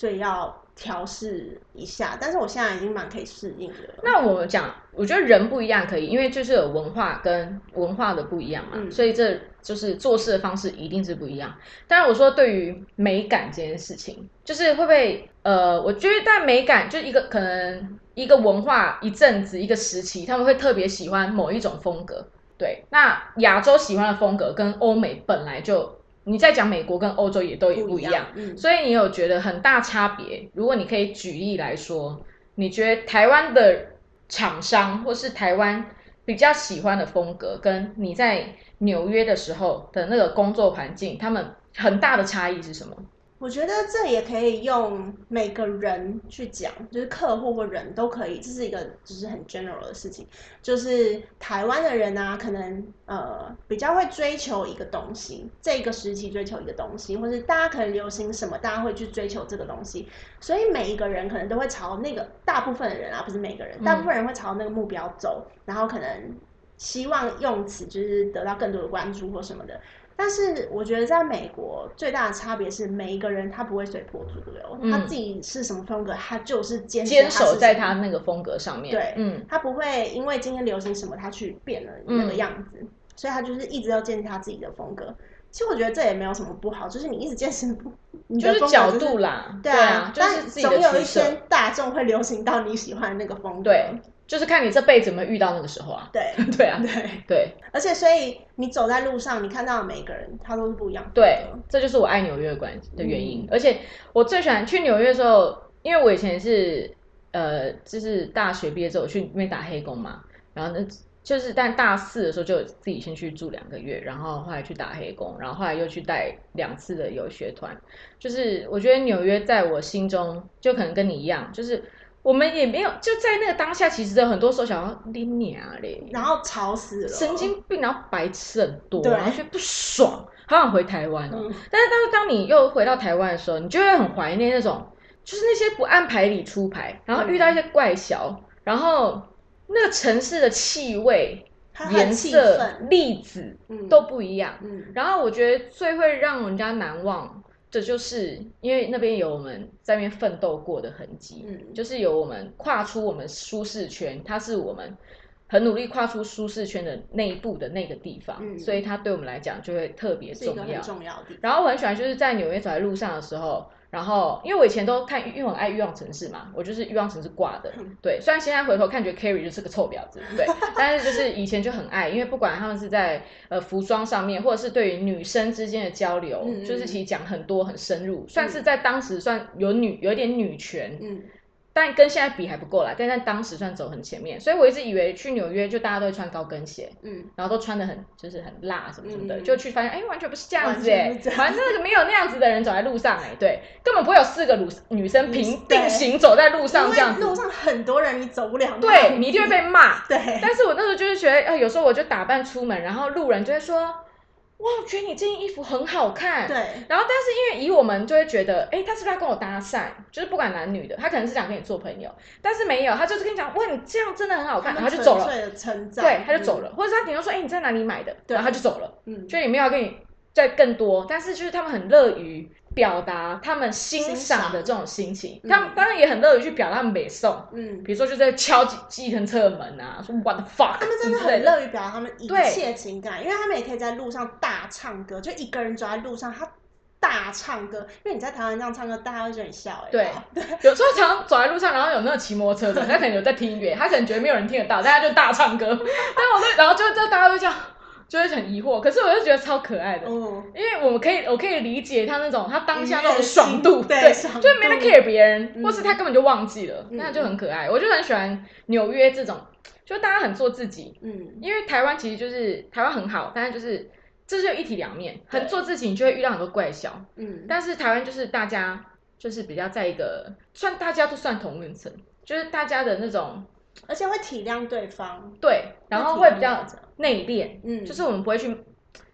所以要调试一下，但是我现在已经蛮可以适应的。那我讲，我觉得人不一样可以，因为就是有文化跟文化的不一样嘛，所以这就是做事的方式一定是不一样。当然，我说对于美感这件事情，就是会不会呃，我觉得但美感就一个可能一个文化一阵子一个时期，他们会特别喜欢某一种风格。对，那亚洲喜欢的风格跟欧美本来就。你在讲美国跟欧洲也都也不一样，所以你有觉得很大差别？如果你可以举例来说，你觉得台湾的厂商或是台湾比较喜欢的风格，跟你在纽约的时候的那个工作环境，他们很大的差异是什么？我觉得这也可以用每个人去讲，就是客户或人都可以，这是一个就是很 general 的事情。就是台湾的人啊，可能呃比较会追求一个东西，这个时期追求一个东西，或是大家可能流行什么，大家会去追求这个东西。所以每一个人可能都会朝那个大部分的人啊，不是每个人，大部分人会朝那个目标走，然后可能希望用此就是得到更多的关注或什么的。但是我觉得在美国最大的差别是，每一个人他不会随波逐流，他自己是什么风格，他就是坚坚守在他那个风格上面。对，嗯，他不会因为今天流行什么，他去变了那个样子，所以他就是一直要坚持他自己的风格。其实我觉得这也没有什么不好，就是你一直坚持不，就是角度啦，对啊，但总有一天大众会流行到你喜欢的那个风格。对。就是看你这辈子有没有遇到那个时候啊？对 [laughs] 对啊，对对。而且，所以你走在路上，你看到的每一个人，他都是不一样。对，这就是我爱纽约的关的原因。而且，我最喜欢去纽约的时候，因为我以前是呃，就是大学毕业之后去那边打黑工嘛。然后呢，就是但大四的时候就自己先去住两个月，然后后来去打黑工，然后后来又去带两次的游学团。就是我觉得纽约在我心中，就可能跟你一样，就是。我们也没有就在那个当下，其实有很多时候想要拎你啊嘞，然后吵死了，神经病，然后白痴很多，然后觉得不爽，好想回台湾哦。但是当当你又回到台湾的时候，你就会很怀念那种，就是那些不按牌理出牌，然后遇到一些怪小，然后那个城市的气味、颜色、粒子都不一样。然后我觉得最会让人家难忘。这就是因为那边有我们在那边奋斗过的痕迹，嗯，就是有我们跨出我们舒适圈，它是我们很努力跨出舒适圈的内部的那个地方，嗯，所以它对我们来讲就会特别重要。重要的。然后我很喜欢就是在纽约走在路上的时候。然后，因为我以前都看，因为我爱欲望城市嘛，我就是欲望城市挂的。对，虽然现在回头看，觉得 Carrie 就是个臭婊子，对，[laughs] 但是就是以前就很爱，因为不管他们是在呃服装上面，或者是对于女生之间的交流，就是其实讲很多很深入，算是在当时算有女有点女权。但跟现在比还不够啦，但在当时算走很前面，所以我一直以为去纽约就大家都会穿高跟鞋，嗯，然后都穿的很就是很辣什么什么的，就去发现哎完全不是这样子哎，反正那个没有那样子的人走在路上哎，对，根本不会有四个女女生平并行走在路上这样子，路上很多人你走不了，对你一定会被骂，[laughs] 对，但是我那时候就是觉得呃有时候我就打扮出门，然后路人就会说。哇，我觉得你这件衣服很好看。对。然后，但是因为以我们就会觉得，哎，他是不是要跟我搭讪？就是不管男女的，他可能是想跟你做朋友，但是没有，他就是跟你讲，哇，你这样真的很好看，然后就走了。对，他就走了，或者他顶多说，哎，你在哪里买的？然后他就走了。嗯。就也没有要跟你再更多，但是就是他们很乐于。表达他们欣赏的这种心情，他们当然也很乐于去表达美颂。嗯，比如说就在敲计计程车的门啊，说 What the fuck，他们真的很乐于表达他们一切情感，因为他们也可以在路上大唱歌，就一个人走在路上，他大唱歌。因为你在台湾这样唱歌，大家会觉得你笑。对，有时候常走在路上，然后有那个骑摩托车的，他可能有在听音乐，他可能觉得没有人听得到，大家就大唱歌。[laughs] 但我对，然后就就大家都这样。就会很疑惑。可是我就觉得超可爱的，因为我们可以，我可以理解他那种他当下那种爽度，对，就没人 care 别人，或是他根本就忘记了，那就很可爱。我就很喜欢纽约这种，就大家很做自己，嗯，因为台湾其实就是台湾很好，但是就是这就一体两面，很做自己，你就会遇到很多怪笑，嗯，但是台湾就是大家就是比较在一个算大家都算同温层，就是大家的那种。而且会体谅对方，对，然后会比较内敛，嗯，就是我们不会去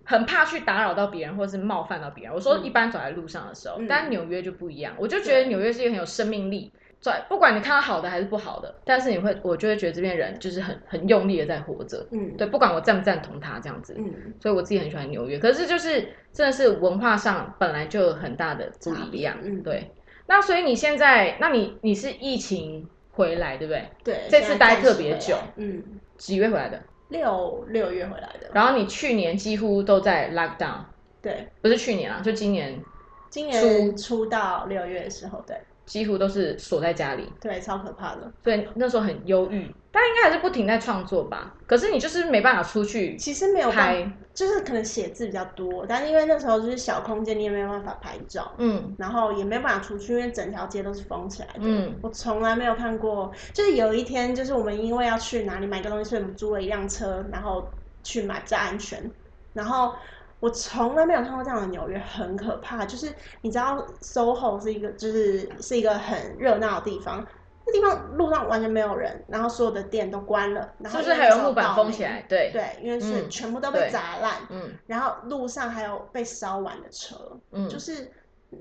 很怕去打扰到别人，或者是冒犯到别人。我说一般走在路上的时候，但纽约就不一样，我就觉得纽约是一个很有生命力，在不管你看到好的还是不好的，但是你会，我就会觉得这边人就是很很用力的在活着，嗯，对，不管我赞不赞同他这样子，嗯，所以我自己很喜欢纽约，可是就是真的是文化上本来就有很大的不一样，嗯，对。那所以你现在，那你你是疫情？回来对不对？对，这次待特别久。嗯，几月回来的？六六月回来的。然后你去年几乎都在 lockdown。对，不是去年啊，就今年。今年初到六月的时候，对。几乎都是锁在家里，对，超可怕的。对，那时候很忧郁，但应该还是不停在创作吧。可是你就是没办法出去，其实没有拍，就是可能写字比较多，但是因为那时候就是小空间，你也没有办法拍照，嗯，然后也没有办法出去，因为整条街都是封起来的。嗯，我从来没有看过，就是有一天，就是我们因为要去哪里买个东西，所以我们租了一辆车，然后去买比较安全，然后。我从来没有看过这样的纽约，很可怕。就是你知道，SOHO 是一个，就是是一个很热闹的地方。那地方路上完全没有人，然后所有的店都关了，然后是不是还有木板封起来？对对，因为是全部都被砸烂。嗯，然后路上还有被烧完的车，嗯，就是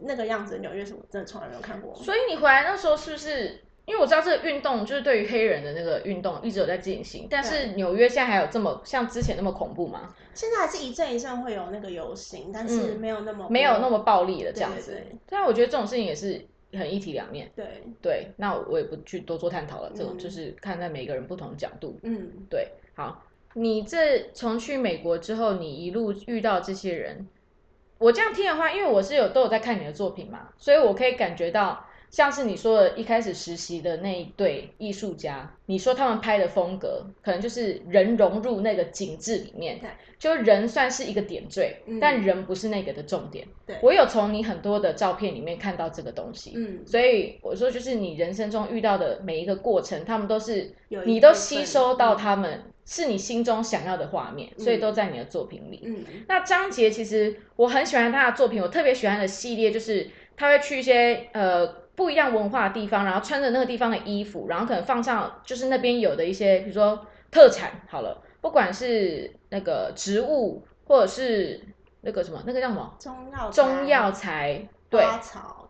那个样子的。纽约是我真的从来没有看过。所以你回来那时候是不是？因为我知道这个运动就是对于黑人的那个运动一直有在进行，但是纽约现在还有这么像之前那么恐怖吗？现在还是一阵一阵会有那个游行，但是没有那么没有那么暴力的这样子。但我觉得这种事情也是很一体两面。对对，那我也不去多做探讨了。这种就是看在每个人不同角度。嗯，对。好，你这从去美国之后，你一路遇到这些人，我这样听的话，因为我是有都有在看你的作品嘛，所以我可以感觉到。像是你说的，一开始实习的那一对艺术家，你说他们拍的风格，可能就是人融入那个景致里面，就人算是一个点缀，但人不是那个的重点。我有从你很多的照片里面看到这个东西，嗯，所以我说就是你人生中遇到的每一个过程，他们都是你都吸收到他们是你心中想要的画面，所以都在你的作品里。嗯，那张杰其实我很喜欢他的作品，我特别喜欢的系列就是他会去一些呃。不一样文化的地方，然后穿着那个地方的衣服，然后可能放上就是那边有的一些，比如说特产，好了，不管是那个植物，或者是那个什么，那个叫什么中药中药材，对，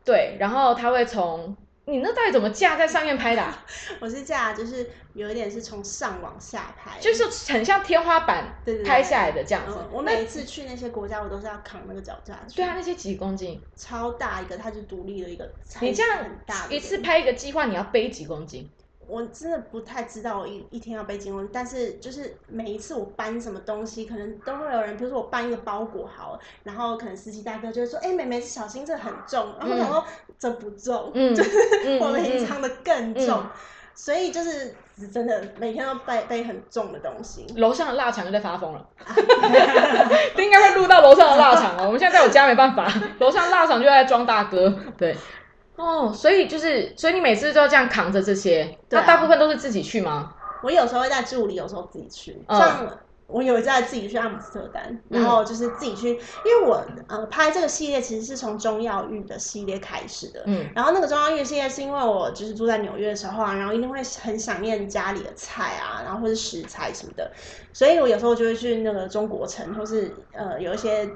对，然后他会从。你那到底怎么架在上面拍的？[laughs] 我是架，就是有一点是从上往下拍，就是很像天花板拍下来的这样子。我每一次去那些国家，我都是要扛那个脚架。对啊，那些几公斤？超大一个，它就独立的一个。你这样一次拍一个计划，你要背几公斤？我真的不太知道我一一天要背几公斤，但是就是每一次我搬什么东西，可能都会有人，比如说我搬一个包裹好，然后可能司机大哥就会说：“哎，妹妹小心，这很重。”然后我说：“这不重，就是我平常的更重。”所以就是真的每天都背背很重的东西。楼上的腊肠又在发疯了，[laughs] 不应该会录到楼上的腊肠哦。我们现在在我家没办法，楼上腊肠就在装大哥，对。哦，所以就是，所以你每次都要这样扛着这些，那大部分都是自己去吗？我有时候会带助理，有时候自己去。像我有一次自己去阿姆斯特丹，然后就是自己去，因为我呃拍这个系列其实是从中药浴的系列开始的。嗯，然后那个中药浴系列是因为我就是住在纽约的时候啊，然后一定会很想念家里的菜啊，然后或是食材什么的，所以我有时候就会去那个中国城，或是呃有一些。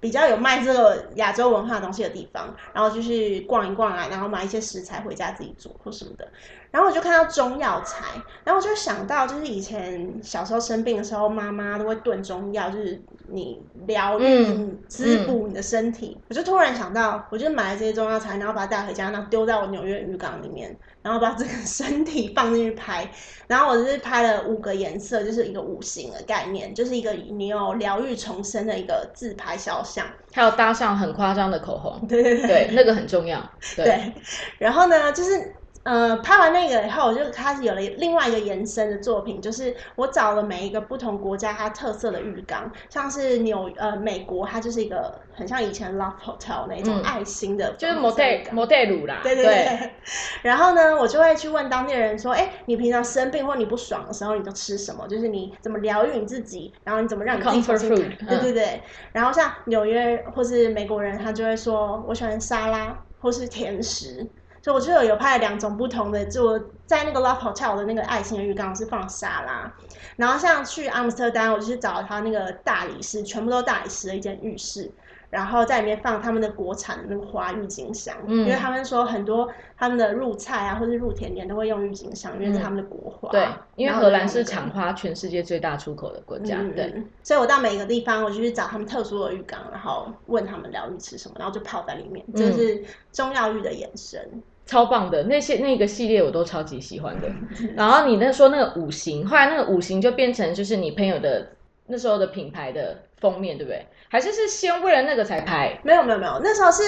比较有卖这个亚洲文化东西的地方，然后就去逛一逛啊，然后买一些食材回家自己做或什么的。然后我就看到中药材，然后我就想到，就是以前小时候生病的时候，妈妈都会炖中药，就是你疗愈、滋补你的身体。我就突然想到，我就买了这些中药材，然后把它带回家，然后丢在我纽约浴缸里面，然后把这个 [laughs] 身体放进去拍。然后我就是拍了五个颜色，就是一个五行的概念，就是一个你有疗愈重生的一个自拍肖像，还有搭上很夸张的口红。对对对，那个很重要。对，然后呢，就是。呃，拍完那个以后，我就开始有了另外一个延伸的作品，就是我找了每一个不同国家它特色的浴缸，像是纽呃美国，它就是一个很像以前 Love Hotel 那种爱心的，就是模特模特乳啦。对对对。然后呢，我就会去问当地人说，哎，你平常生病或你不爽的时候，你都吃什么？就是你怎么疗愈你自己，然后你怎么让你自己重新对对对。然后像纽约或是美国人，他就会说我喜欢沙拉或是甜食。所以我就有有拍了两种不同的，就在那个 Love Hotel 的那个爱心的浴缸是放沙拉，然后像去阿姆斯特丹，我就去找他那个大理石，全部都大理石的一间浴室，然后在里面放他们的国产的那个花郁金香，因为他们说很多他们的入菜啊或是入甜点都会用郁金香，因为是他们的国花。对，因为荷兰是产花全世界最大出口的国家。对，所以我到每一个地方，我就去找他们特殊的浴缸，然后问他们疗愈吃什么，然后就泡在里面，这是中药浴的延伸。超棒的那些那个系列我都超级喜欢的，然后你那说那个五行，后来那个五行就变成就是你朋友的那时候的品牌的封面，对不对？还是是先为了那个才拍？没有没有没有，那时候是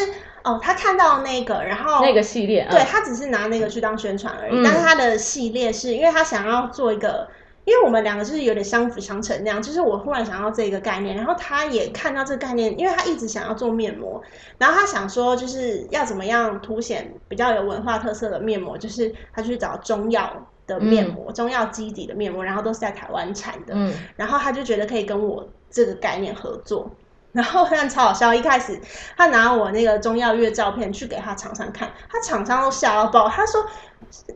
哦，他看到那个，然后那个系列，对他只是拿那个去当宣传而已，但是他的系列是因为他想要做一个。因为我们两个就是有点相辅相成那样，就是我忽然想到这个概念，然后他也看到这个概念，因为他一直想要做面膜，然后他想说就是要怎么样凸显比较有文化特色的面膜，就是他去找中药的面膜，中药基底的面膜，然后都是在台湾产的，然后他就觉得可以跟我这个概念合作。然后非常超好笑，一开始他拿我那个中药月照片去给他厂商看，他厂商都吓到爆。他说：“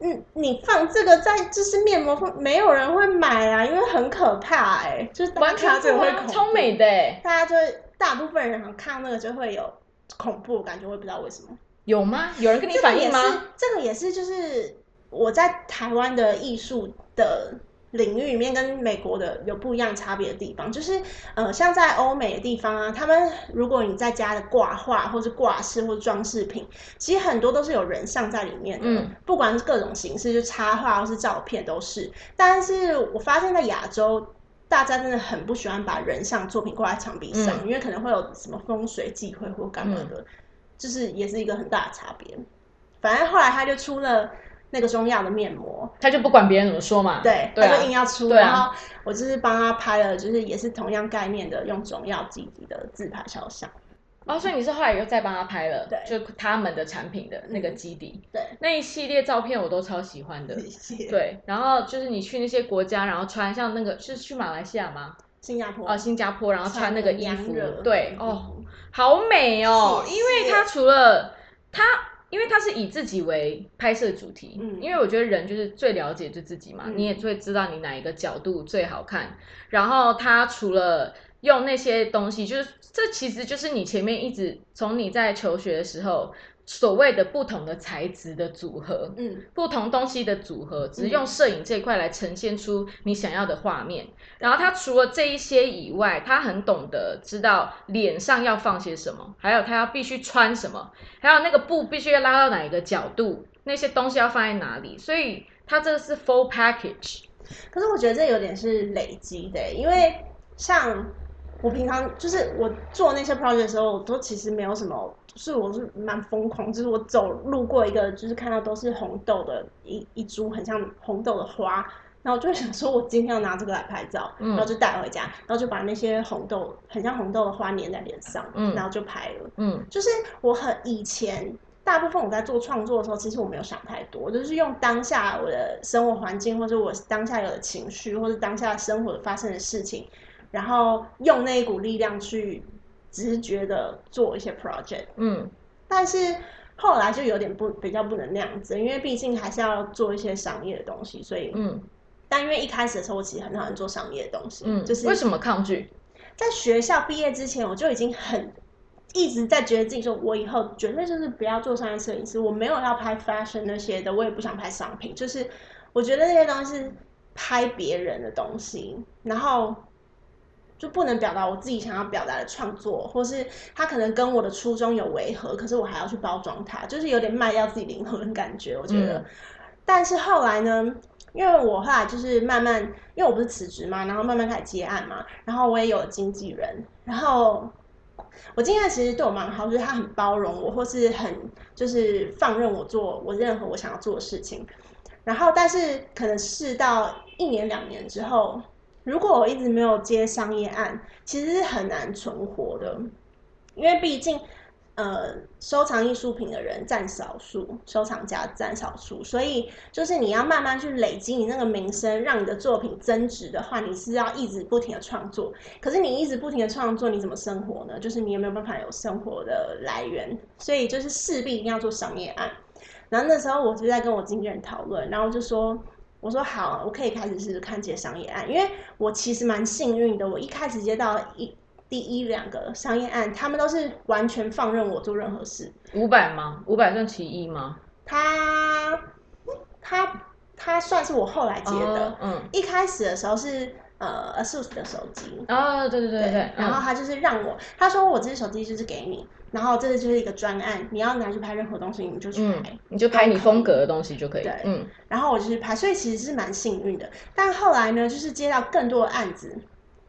嗯，你放这个在就是面膜，没有人会买啊，因为很可怕哎，就是完全就会超美的哎，大家就会大部分人看那个就会有恐怖感觉，我也不知道为什么。有吗？有人跟你反映吗？这个也是，就是我在台湾的艺术的。”领域里面跟美国的有不一样差别的地方，就是呃，像在欧美的地方啊，他们如果你在家的挂画或是挂饰或者装饰品，其实很多都是有人像在里面的，不管是各种形式，就插画或是照片都是。但是我发现，在亚洲，大家真的很不喜欢把人像作品挂在墙壁上，因为可能会有什么风水忌讳或干嘛的，就是也是一个很大的差别。反正后来他就出了。那个中药的面膜，他就不管别人怎么说嘛，对，他就硬要出，然后我就是帮他拍了，就是也是同样概念的，用中药基底的自拍肖像。哦，所以你是后来又再帮他拍了，对，就他们的产品的那个基底，对，那一系列照片我都超喜欢的，对，然后就是你去那些国家，然后穿像那个是去马来西亚吗？新加坡啊，新加坡，然后穿那个衣服，对，哦，好美哦，因为它除了他。因为他是以自己为拍摄主题，嗯，因为我觉得人就是最了解就自己嘛，你也最知道你哪一个角度最好看。然后他除了用那些东西，就是这其实就是你前面一直从你在求学的时候。所谓的不同的材质的组合，嗯，不同东西的组合，只是用摄影这一块来呈现出你想要的画面。然后他除了这一些以外，他很懂得知道脸上要放些什么，还有他要必须穿什么，还有那个布必须要拉到哪一个角度，那些东西要放在哪里。所以他这个是 full package。可是我觉得这有点是累积的，因为像。我平常就是我做那些 project 的时候，我都其实没有什么，是我是蛮疯狂，就是我走路过一个，就是看到都是红豆的一一株很像红豆的花，然后就会想说，我今天要拿这个来拍照，然后就带回家，然后就把那些红豆很像红豆的花粘在脸上，然后就拍了。嗯，就是我很以前大部分我在做创作的时候，其实我没有想太多，就是用当下我的生活环境，或者我当下有的情绪，或者当下生活发生的事情。然后用那一股力量去直觉的做一些 project，嗯，但是后来就有点不比较不能那样子，因为毕竟还是要做一些商业的东西，所以嗯，但因为一开始的时候我其实很讨厌做商业的东西，嗯，就是为什么抗拒？在学校毕业之前，我就已经很一直在觉得自己说，我以后绝对就是不要做商业摄影师，我没有要拍 fashion 那些的，我也不想拍商品，就是我觉得那些东西是拍别人的东西，然后。就不能表达我自己想要表达的创作，或是他可能跟我的初衷有违和，可是我还要去包装它，就是有点卖掉自己灵魂的感觉。我觉得，但是后来呢，因为我后来就是慢慢，因为我不是辞职嘛，然后慢慢开始接案嘛，然后我也有了经纪人，然后我经纪人其实对我蛮好，就是他很包容我，或是很就是放任我做我任何我想要做的事情。然后，但是可能试到一年两年之后，如果我一直没有接商业案，其实是很难存活的，因为毕竟。呃，收藏艺术品的人占少数，收藏家占少数，所以就是你要慢慢去累积你那个名声，让你的作品增值的话，你是要一直不停的创作。可是你一直不停的创作，你怎么生活呢？就是你有没有办法有生活的来源？所以就是势必一定要做商业案。然后那时候我就在跟我经纪人讨论，然后就说，我说好，我可以开始试试看接商业案，因为我其实蛮幸运的，我一开始接到一。第一两个商业案，他们都是完全放任我做任何事。五百吗？五百算其一吗？他他他算是我后来接的。嗯，一开始的时候是呃，ASUS 的手机。哦，对对对对。然后他就是让我，他说我这只手机就是给你，然后这就是一个专案，你要拿去拍任何东西，你就去拍，你就拍你风格的东西就可以。对，嗯。然后我就去拍，所以其实是蛮幸运的。但后来呢，就是接到更多的案子，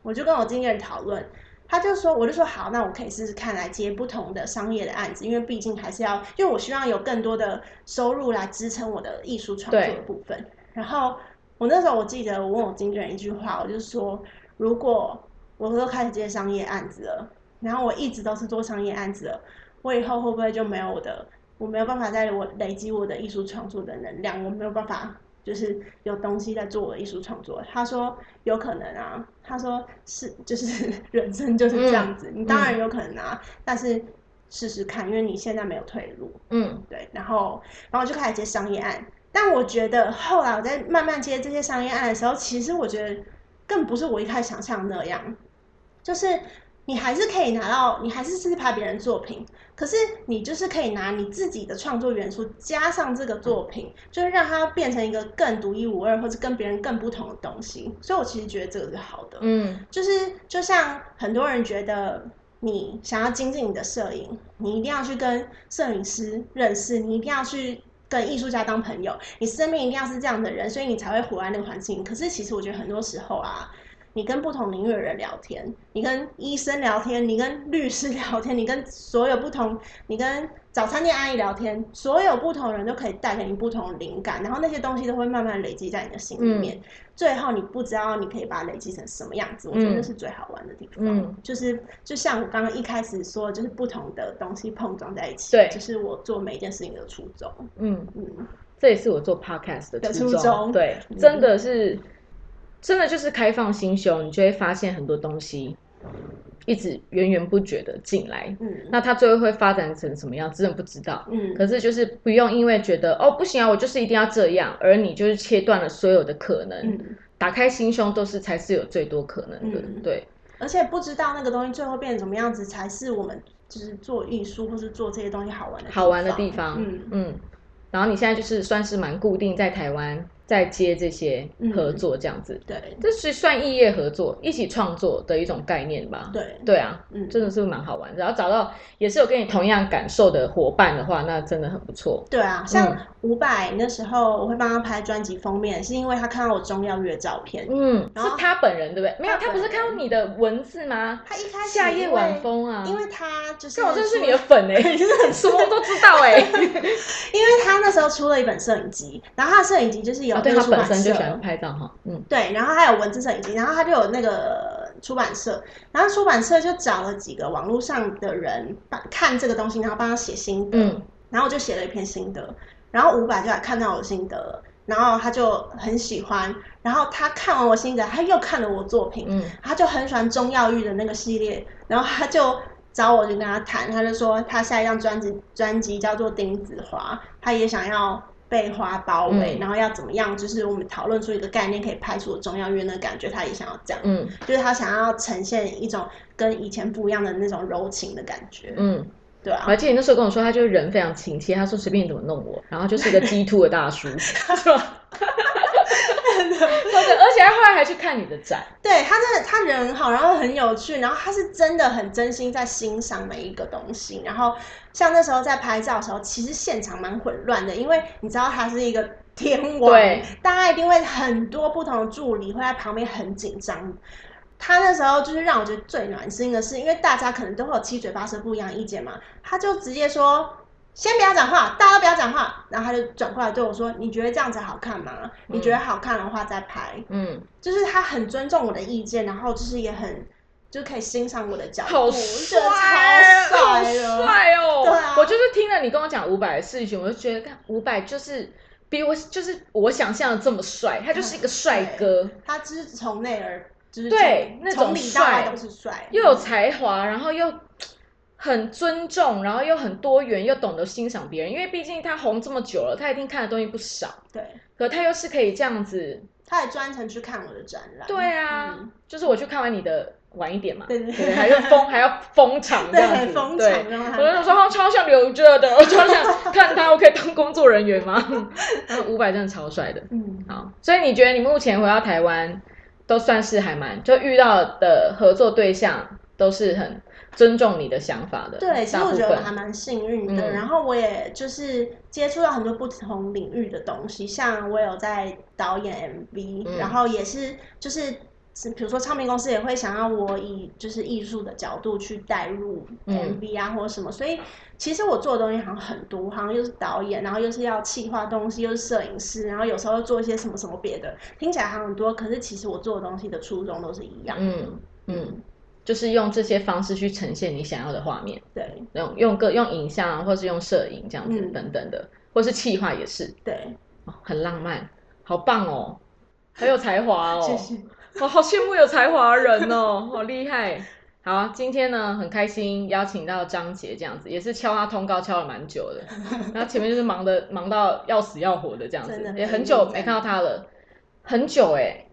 我就跟我经纪人讨论。他就说，我就说好，那我可以试试看来接不同的商业的案子，因为毕竟还是要，因为我希望有更多的收入来支撑我的艺术创作的部分。然后我那时候我记得我问我经纪人一句话，我就说，如果我都开始接商业案子了，然后我一直都是做商业案子了，我以后会不会就没有我的，我没有办法在我累积我的艺术创作的能量，我没有办法。就是有东西在做我的艺术创作，他说有可能啊，他说是就是 [laughs] 人生就是这样子，你当然有可能啊，但是试试看，因为你现在没有退路，嗯，对，然后然后就开始接商业案，但我觉得后来我在慢慢接这些商业案的时候，其实我觉得更不是我一开始想象那样，就是。你还是可以拿到，你还是是拍别人作品，可是你就是可以拿你自己的创作元素加上这个作品，就是让它变成一个更独一无二，或者跟别人更不同的东西。所以我其实觉得这个是好的，嗯，就是就像很多人觉得你想要精进你的摄影，你一定要去跟摄影师认识，你一定要去艺术家当朋友，你身边一定要是这样的人，所以你才会活在那个环境。可是其实我觉得很多时候啊。你跟不同领域的人聊天，你跟医生聊天，你跟律师聊天，你跟所有不同，你跟早餐店阿姨聊天，所有不同人都可以带给你不同的灵感，然后那些东西都会慢慢累积在你的心里面，最后你不知道你可以把它累积成什么样子，我觉得那是最好玩的地方，就是就像我刚刚一开始说，就是不同的东西碰撞在一起，对，就是我做每一件事情的初衷，嗯。嗯，这也是我做 podcast 的初衷，对，真的是。真的就是开放心胸，你就会发现很多东西一直源源不绝的进来。嗯，那它最后会发展成什么样，真的不知道。嗯，可是就是不用因为觉得哦不行啊，我就是一定要这样，而你就是切断了所有的可能。嗯打开心胸都是才是有最多可能的。对，而且不知道那个东西最后变成什么样子，才是我们就是做艺术或是做这些东西好玩的好玩的地方。嗯嗯，然后你现在就是算是蛮固定在台湾。在接这些合作这样子，对，这是算异业合作，一起创作的一种概念吧？对，对啊，嗯，真的是蛮好玩。然后找到也是有跟你同样感受的伙伴的话，那真的很不错。对啊，像伍佰那时候，我会帮他拍专辑封面，是因为他看到我中药月照片，嗯，是他本人对不对？没有，他不是看到你的文字吗？他一开始夏夜晚风啊，因为他就是，我真的是你的粉 [laughs] 哎，真的很什么都知道哎，因为他那时候出了一本摄影集，然后他的摄影集就是有。对他本身就喜欢拍照哈，嗯，对，然后还有文字摄影机，然后他就有那个出版社，然后出版社就找了几个网络上的人看这个东西，然后帮他写心得，嗯，然后我就写了一篇心得，然后伍佰就来看到我的心得，然后他就很喜欢，然后他看完我心得，他又看了我作品，嗯，他就很喜欢中药玉的那个系列，然后他就找我就跟他谈，他就说他下一张专辑专辑叫做丁子华，他也想要。被花包围，然后要怎么样？就是我们讨论出一个概念，可以拍出中药院的感觉。他也想要这样，嗯，就是他想要呈现一种跟以前不一样的那种柔情的感觉，嗯，对啊。而且你那时候跟我说，他就是人非常亲切，他说随便你怎么弄我，然后就是一个 G two 的大叔，是吧？[laughs] 而且他后来还去看你的展，对他真的他人很好，然后很有趣，然后他是真的很真心在欣赏每一个东西。然后像那时候在拍照的时候，其实现场蛮混乱的，因为你知道他是一个天王，大家一定会很多不同的助理会在旁边很紧张。他那时候就是让我觉得最暖心的是，因为大家可能都会有七嘴八舌不一样意见嘛，他就直接说。先不要讲话，大家都不要讲话。然后他就转过来对我说：“你觉得这样子好看吗？你觉得好看的话再拍。”嗯，就是他很尊重我的意见，然后就是也很就是可以欣赏我的角度。好帅，好帅哦！对啊，我就是听了你跟我讲伍佰的事情，我就觉得看伍佰就是比我就是我想象的这么帅，他就是一个帅哥。他只是从内而就是对那种帅都是帅，又有才华，然后又。很尊重，然后又很多元，又懂得欣赏别人。因为毕竟他红这么久了，他一定看的东西不少。对，可他又是可以这样子，他还专程去看我的展览。对啊，就是我去看完你的晚一点嘛，对对对，还要封还要封场 [laughs] 这样子，对。我就说他超想留着的，[laughs] 我超想看他，我可以当工作人员吗？然后五百真的超帅的，嗯，好。所以你觉得你目前回到台湾，都算是还蛮就遇到的合作对象都是很。尊重你的想法的，对，其实我觉得我还蛮幸运的。然后我也就是接触到很多不同领域的东西，像我有在导演 MV，然后也是就是比如说唱片公司也会想要我以就是艺术的角度去带入 MV 啊或者什么，所以其实我做的东西好像很多，好像又是导演，然后又是要企划东西，又是摄影师，然后有时候做一些什么什么别的，听起来还很多，可是其实我做的东西的初衷都是一样的，嗯嗯。就是用这些方式去呈现你想要的画面，对，用用个用影像，啊或是用摄影这样子等等的，或是气画也是，对，很浪漫，好棒哦，很有才华哦，谢谢，我好羡慕有才华的人哦，好厉害。好，今天呢很开心邀请到张杰这样子，也是敲他通告敲了蛮久的，[laughs] 然后前面就是忙的忙到要死要活的这样子，也很久没看到他了，很久哎，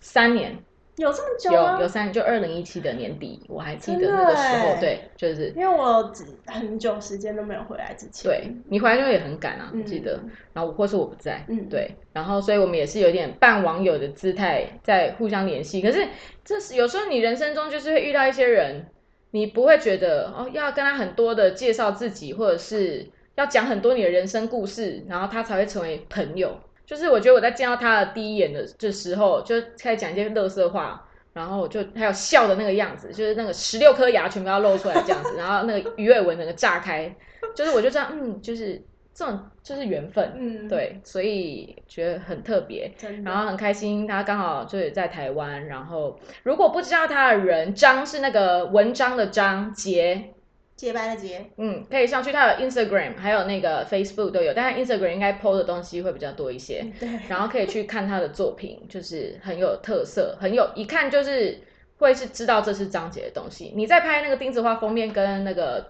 三年。有这么久有有三，就二零一七的年底，我还记得那个时候，对，就是因为我很久时间都没有回来之前，对你回来就也很赶啊，我记得，然后或是我不在，嗯，对，然后所以我们也是有点半网友的姿态在互相联系，可是这是有时候你人生中就是会遇到一些人，你不会觉得哦要跟他很多的介绍自己，或者是要讲很多你的人生故事，然后他才会成为朋友。就是我觉得我在见到他的第一眼的这时候，就开始讲一些乐色话，然后就还有笑的那个样子，就是那个十六颗牙全部要露出来这样子，然后那个鱼尾纹整个炸开，就是我就这样，嗯，就是这种就是缘分，嗯，对，所以觉得很特别，然后很开心，他刚好就是在台湾，然后如果不知道他的人，张是那个文章的张杰。洁白的洁，嗯，可以上去，它有 Instagram，还有那个 Facebook 都有，但是 Instagram 应该 PO 的东西会比较多一些，对，然后可以去看他的作品，就是很有特色，很有一看就是会是知道这是张杰的东西。你在拍那个钉子花封面跟那个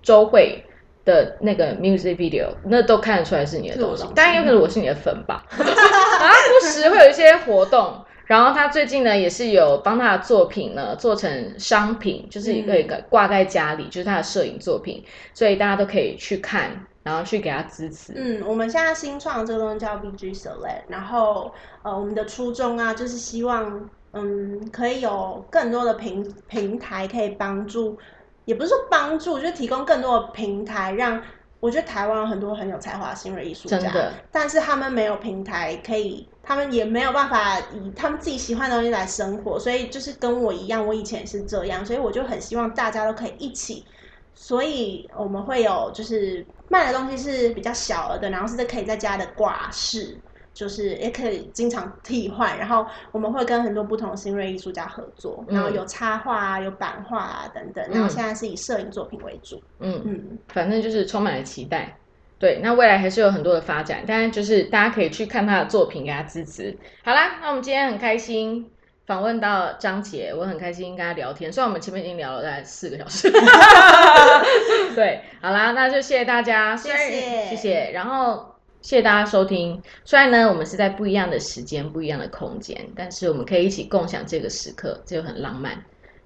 周慧的那个 music video，那都看得出来是你的东西，当然有可能我是你的粉吧，然后不时会有一些活动。然后他最近呢，也是有帮他的作品呢做成商品，就是一个一个挂在家里，就是他的摄影作品，所以大家都可以去看，然后去给他支持。嗯，我们现在新创这个东西叫 BG Select，然后呃，我们的初衷啊，就是希望嗯，可以有更多的平平台可以帮助，也不是说帮助，就是提供更多的平台让。我觉得台湾有很多很有才华的新锐艺术家，但是他们没有平台可以，他们也没有办法以他们自己喜欢的东西来生活，所以就是跟我一样，我以前也是这样，所以我就很希望大家都可以一起，所以我们会有就是卖的东西是比较小额的，然后是可以在家的挂饰。就是也可以经常替换，然后我们会跟很多不同的新锐艺术家合作，然后有插画啊，有版画啊等等，然后现在是以摄影作品为主。嗯嗯，反正就是充满了期待。对，那未来还是有很多的发展，但是就是大家可以去看他的作品，给他支持。好啦，那我们今天很开心访问到张杰，我很开心跟他聊天，虽然我们前面已经聊了大概四个小时。[laughs] 对，好啦，那就谢谢大家，谢谢谢谢，然后。谢谢大家收听。虽然呢，我们是在不一样的时间、不一样的空间，但是我们可以一起共享这个时刻，这就很浪漫。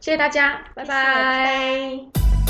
谢谢大家，拜拜。